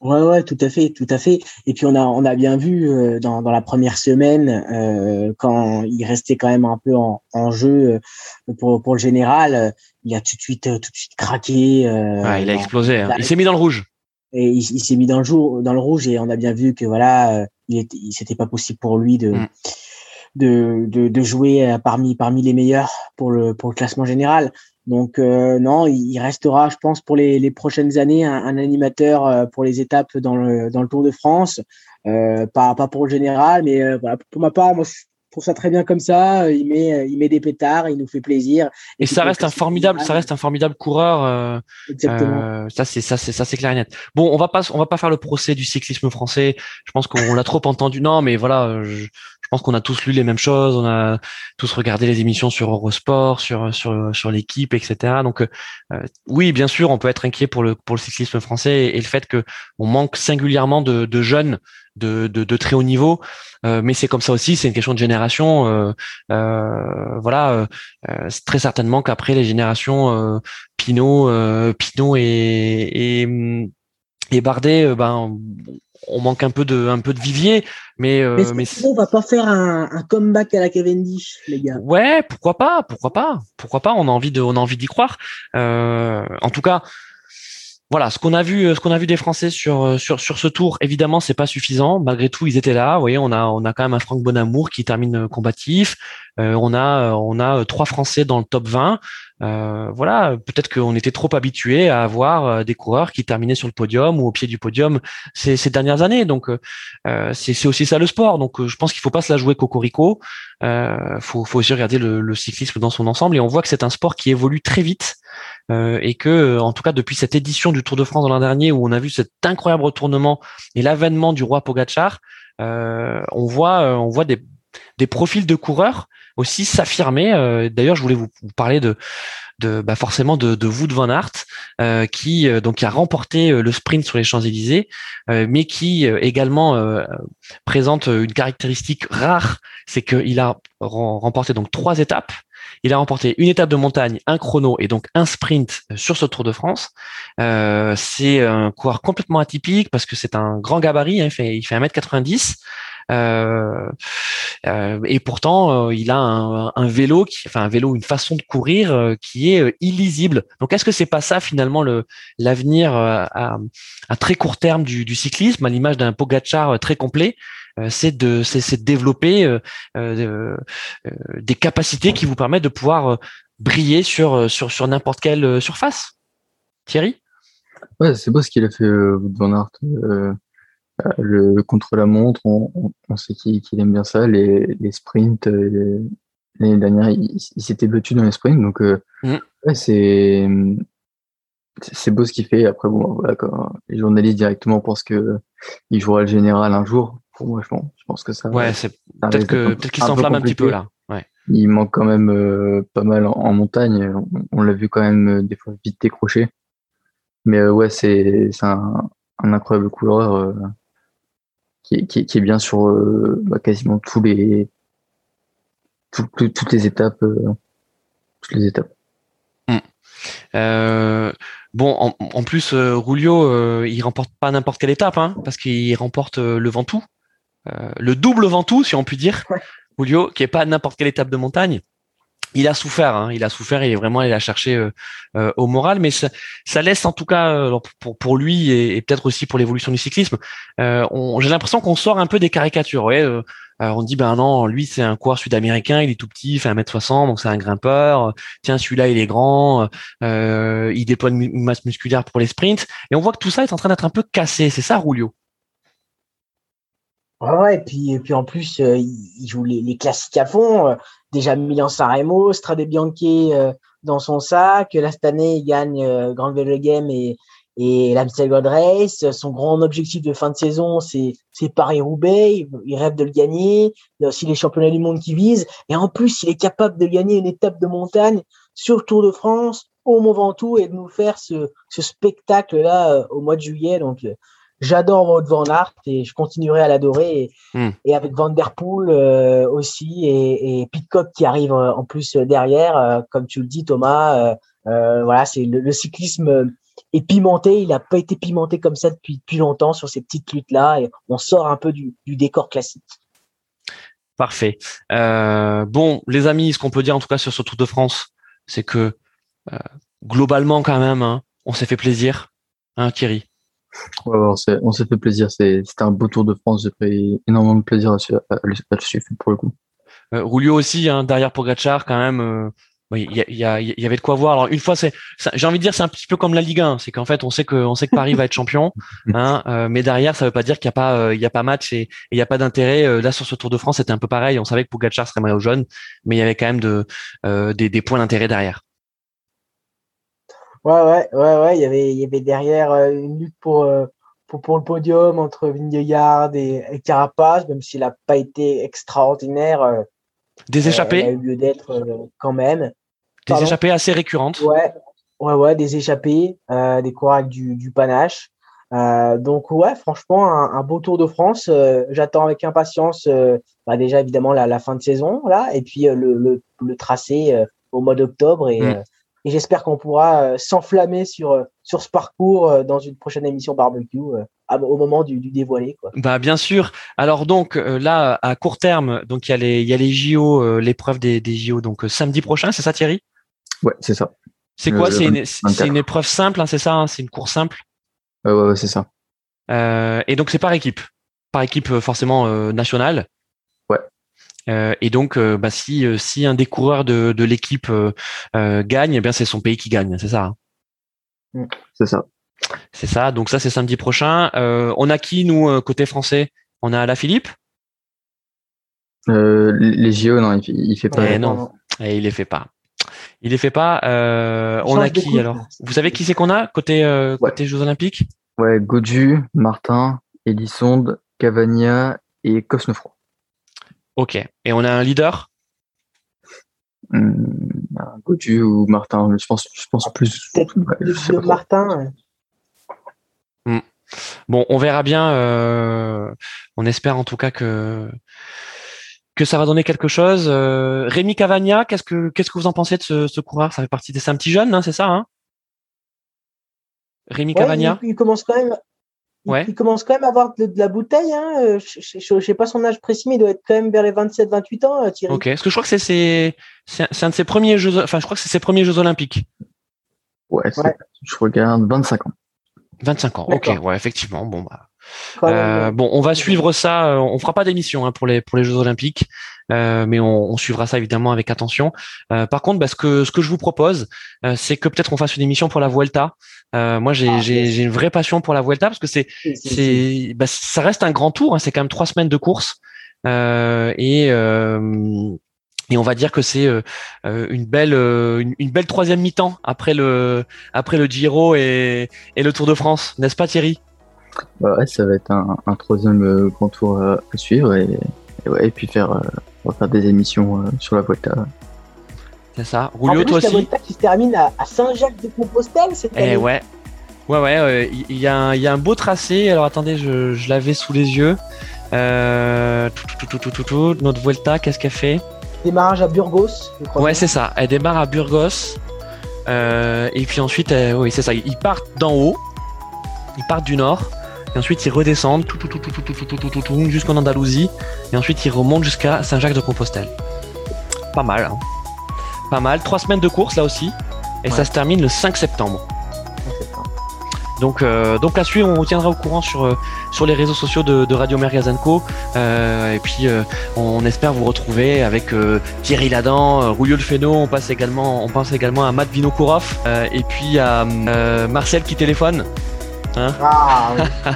Ouais, ouais, tout à fait, tout à fait. Et puis on a, on a bien vu euh, dans, dans la première semaine euh, quand il restait quand même un peu en, en jeu euh, pour, pour le général, il a tout de suite, tout de suite craqué. ouais, il a explosé. Hein. Il s'est mis dans le rouge. Et il, s'est mis dans le jour, dans le rouge et on a bien vu que voilà, il était, c'était pas possible pour lui de. Mm. De, de, de, jouer parmi parmi les meilleurs pour le pour le classement général. Donc euh, non, il restera, je pense, pour les, les prochaines années, un, un, animateur euh, pour les étapes dans le, dans le Tour de France. Euh, pas, pas pour le général, mais euh, voilà, pour ma part, moi, je trouve ça très bien comme ça. Il met, il met des pétards, il nous fait plaisir. Et, ça reste un formidable, ça reste un formidable coureur. Exactement. ça c'est ça c'est ça c'est clair et net. Bon, on va pas on va pas faire le procès du cyclisme français. Je pense qu'on l'a trop entendu. Non, mais voilà, je pense qu'on a tous lu les mêmes choses, on a tous regardé les émissions sur Eurosport, sur sur sur l'équipe, etc. Donc euh, oui, bien sûr, on peut être inquiet pour le pour le cyclisme français et, le fait que on manque singulièrement de, de jeunes de, de, de, très haut niveau, euh, mais c'est comme ça aussi, c'est une question de génération. Euh, euh voilà, euh, très certainement qu'après les générations Pinot, Pinot et, et et Bardet, ben on manque un peu de un peu de vivier mais euh, mais, on va pas faire un, un, comeback à la Cavendish les gars. Ouais pourquoi pas pourquoi pas pourquoi pas on a envie de on a envie d'y croire. Euh, en tout cas voilà, ce qu'on a vu, ce qu'on a vu des Français sur sur sur ce tour, évidemment, c'est pas suffisant. Malgré tout, ils étaient là. Vous voyez, on a on a quand même un Franck Bonamour qui termine combatif. Euh, on a on a trois Français dans le top 20. Euh, voilà, peut-être qu'on était trop habitué à avoir euh, des coureurs qui terminaient sur le podium ou au pied du podium ces, ces dernières années. Donc, euh, c'est aussi ça le sport. Donc, je pense qu'il faut pas se la jouer cocorico. Euh, faut, faut aussi regarder le, le, cyclisme dans son ensemble. Et on voit que c'est un sport qui évolue très vite euh, et que, en tout cas, depuis cette édition du Tour de France de l'an dernier où on a vu cet incroyable retournement et l'avènement du roi Pogachar, on voit, on voit des, profils de coureurs aussi s'affirmer. Euh, d'ailleurs, je voulais vous, parler de, bah forcément de, de Wood van Aert, euh, qui euh, donc a remporté le sprint sur les Champs Élysées, mais qui également présente une caractéristique rare, c'est qu'il a remporté donc trois étapes. Il a remporté une étape de montagne, un chrono et donc un sprint sur ce Tour de France. c'est un coureur complètement atypique parce que c'est un grand gabarit, hein, il fait il fait 1m90. Euh, euh, et pourtant, euh, il a un, un, vélo, qui, enfin un vélo, une façon de courir qui est illisible. Donc, est-ce que c'est pas ça finalement le l'avenir à, à, très court terme du, du cyclisme, à l'image d'un Pogachar très complet c'est de de développer euh, des capacités qui vous permettent de pouvoir briller sur sur sur n'importe quelle surface? Thierry? Ouais, c'est beau ce qu'il a fait euh, Van Aert. Le contre-la-montre, on, sait qu'il aime bien ça. Les, les sprints, euh, l'année dernière, il, s'était battu dans les sprints. Donc, euh, mm. c'est c'est beau ce qu'il fait. Après, bon, voilà, quand les journalistes directement pensent que il jouera le général un jour. Pour moi, je pense, je pense que ça. Ouais, c'est peut-être que peut-être qu'il s'enflamme un petit peu là. Ouais. Il manque quand même euh, pas mal en, montagne. On, l'a vu quand même des fois vite décrocher. Mais ouais, c'est un, un incroyable coureur qui, est bien sur euh, bah, quasiment tous les toutes les étapes euh, toutes les étapes. Hmm. Euh, bon, en, plus, Rulio, il remporte pas n'importe quelle étape, hein, parce qu'il remporte le Ventoux, le double Ventoux, si on peut dire. Rulio, qui est pas n'importe quelle étape de montagne il a souffert, hein, il a souffert, il est vraiment allé la chercher euh, euh, au moral, mais ça, laisse en tout cas euh, pour, pour lui et, peut-être aussi pour l'évolution du cyclisme, j'ai l'impression qu'on sort un peu des caricatures. Ouais, on dit ben non, lui c'est un coureur sud-américain, il est tout petit, il fait 1m60, donc c'est un grimpeur. Tiens, celui-là il est grand, il déploie une masse musculaire pour les sprints, et on voit que tout ça est en train d'être un peu cassé. C'est ça, Rulio? Ouais, et puis, et puis en plus, il, joue les, classiques à fond. déjà Milan Sanremo, Strade Bianchi dans son sac. Là, cette année, il gagne Grand Velo Game et, et l'Amstel Gold Race, son grand objectif de fin de saison, c'est Paris-Roubaix. Il rêve de le gagner. Il y a aussi les championnats du monde qui visent. Et en plus, il est capable de gagner une étape de montagne sur le Tour de France, au Mont Ventoux, et de nous faire ce, ce spectacle-là euh, au mois de juillet. Donc, euh, j'adore Wout Van Aert et je continuerai à l'adorer. Et, hmm. et, avec Van Der Poel euh, aussi, et, et Pitcock qui arrive en plus derrière, comme tu le dis, Thomas. voilà, c'est le, le cyclisme et pimenté. Il n'a pas été pimenté comme ça depuis, depuis longtemps sur ces petites luttes-là. Et on sort un peu du, décor classique. Parfait. Euh, bon, les amis, ce qu'on peut dire en tout cas sur ce Tour de France, c'est que euh, globalement quand même, hein, on s'est fait plaisir, hein, Thierry? Ouais, on s'est fait plaisir. C'était un beau Tour de France. J'ai pris énormément de plaisir à, le suivre pour le coup. Euh, aussi, hein, derrière Pogacar, quand même, il y, y, y, avait de quoi voir. Alors une fois, c'est, j'ai envie de dire, c'est un petit peu comme la Ligue 1, c'est qu'en fait, on sait que, on sait que Paris va être champion, hein, euh, mais derrière, ça veut pas dire qu'il y a pas, euh, il y a pas match et il y a pas d'intérêt. Euh, là, sur ce Tour de France, c'était un peu pareil. On savait que Pogacar serait maillot jaune, mais il y avait quand même de, des, des, points d'intérêt derrière. Ouais, ouais, ouais, ouais. Il y avait, il y avait derrière une lutte pour, pour, pour le podium entre Vingegaard et, et Carapace, même s'il a pas été extraordinaire. Des échappés. il a eu lieu d'être quand même. Des échappées assez récurrentes. Ouais, ouais, ouais, des échappées, euh, des courants du, du panache. Euh, donc ouais, franchement, un, beau Tour de France. Euh, j'attends avec impatience, bah, déjà évidemment la, la, fin de saison là, et puis le, le, le, tracé au mois d'octobre et, mm. Et j'espère qu'on pourra s'enflammer sur sur ce parcours dans une prochaine émission barbecue au moment du, du, dévoilé. Quoi. Bah bien sûr. Alors donc là à court terme, donc il y a les il y a les JO, l'épreuve des, des JO donc samedi prochain, c'est ça Thierry? Ouais, c'est ça. C'est quoi? C'est une, une, épreuve simple, hein, c'est ça hein, C'est une course simple? Ouais, ouais, c'est ça. Euh, et donc c'est par équipe, par équipe euh, forcément euh, nationale. Euh, et donc, euh, bah, si si un des coureurs de, de l'équipe gagne, eh bien c'est son pays qui gagne, c'est ça. Hein? Mm. c'est ça. C'est ça. Donc ça c'est samedi prochain. on a qui nous côté français? On a la Philippe? les JO non, il, il fait pas. Eh non, et eh, il les fait pas. Il les fait pas. Euh, on a qui alors? Vous savez qui c'est qu'on a côté euh, côté Jeux Olympiques? Ouais, Godu, Martin, Elisonde, Cavagna et Cosnefroy. Ok. Et on a un leader? Mmh, Godu ou Martin Je pense, je pense plus. Peut-être Martin. Hmm. Bon, on verra bien. Euh, on espère en tout cas que que ça va donner quelque chose. Euh, Rémi Cavagna, qu'est-ce que qu'est-ce que vous en pensez de ce, ce coureur? Ça fait partie des c'est un petit jeune, hein, c'est ça hein? Rémi Cavagna? Il, commence quand même. Ouais. Il, commence quand même à avoir de, la bouteille. Hein. Euh, je ne sais pas son âge précis, mais il doit être quand même vers les 27-28 ans, euh, Thierry. Ok. Est-ce que je crois que c'est c'est un de ses premiers jeux. Enfin, je crois que c'est ses premiers Jeux Olympiques. Ouais. Je regarde 25 ans. 25 ans. Ok. Ouais, effectivement. Bon bah. Euh, bon, on va suivre ça. Euh, on fera pas d'émission hein, pour les pour les Jeux Olympiques, euh, mais on, on, suivra ça évidemment avec attention. Euh, par contre, bah, ce que ce que je vous propose, euh, c'est que peut-être on fasse une émission pour la Vuelta. moi, j'ai ah, j'ai une vraie passion pour la Vuelta parce que c'est c'est bah, ça reste un grand tour. Hein, c'est quand même trois semaines de course et et on va dire que c'est une belle une, une, belle troisième mi-temps après le après le Giro et, et le Tour de France, n'est-ce pas Thierry? Ouais, ça va être un, un troisième euh, grand tour à, suivre et, ouais, et puis faire, euh, on va faire des émissions euh, sur la Vuelta. C'est ça. Roulio, toi aussi. La Vuelta qui se termine à, Saint-Jacques-de-Compostelle cette eh ouais. Ouais, ouais, il y, y, a un beau tracé. Alors attendez, je, je l'avais sous les yeux. Euh, tout, tout, tout, tout, tout, Notre Vuelta, qu'est-ce qu'elle fait? Démarrage à Burgos. Je crois ouais, c'est ça. Elle démarre à Burgos. Euh, et puis ensuite, oui, c'est ça. Ils partent d'en haut. Ils partent du nord. Et ensuite, ils redescendent tout, tout, tout, tout, tout, tout, tout, tout, tout, jusqu'en Andalousie. Et ensuite, ils remontent jusqu'à Saint-Jacques-de-Compostelle. Pas mal. Hein. Pas mal. Trois semaines de course là aussi. Et ça se termine le 5 septembre. Donc, euh, donc là-dessus, on vous tiendra au courant sur, euh, sur les réseaux sociaux de, de Radio Mergazenco. Euh, et puis, euh, on espère vous retrouver avec euh, Thierry Ladan, Rouillot le Féno. On, passe également, on pense également à Matt Vinokourov et puis à Marcel qui téléphone. Hein ah,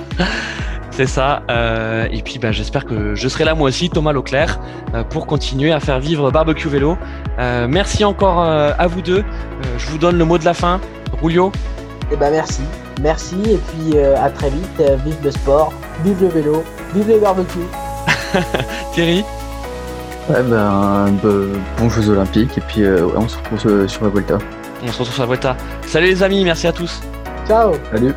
C'est ça. Euh, et puis, bah, j'espère que je serai là moi aussi, Thomas Leclerc, euh, pour continuer à faire vivre Barbecue Vélo. Euh, merci encore à vous deux. je vous donne le mot de la fin. Rulio. Eh ben merci. Merci et puis à très vite. vive le sport, vive le vélo, vive les barbecues. Thierry. Ouais, ben, bon Jeux Olympiques et puis on se retrouve sur la Volta. On se retrouve sur la Volta. Salut les amis, merci à tous. Ciao. Salut.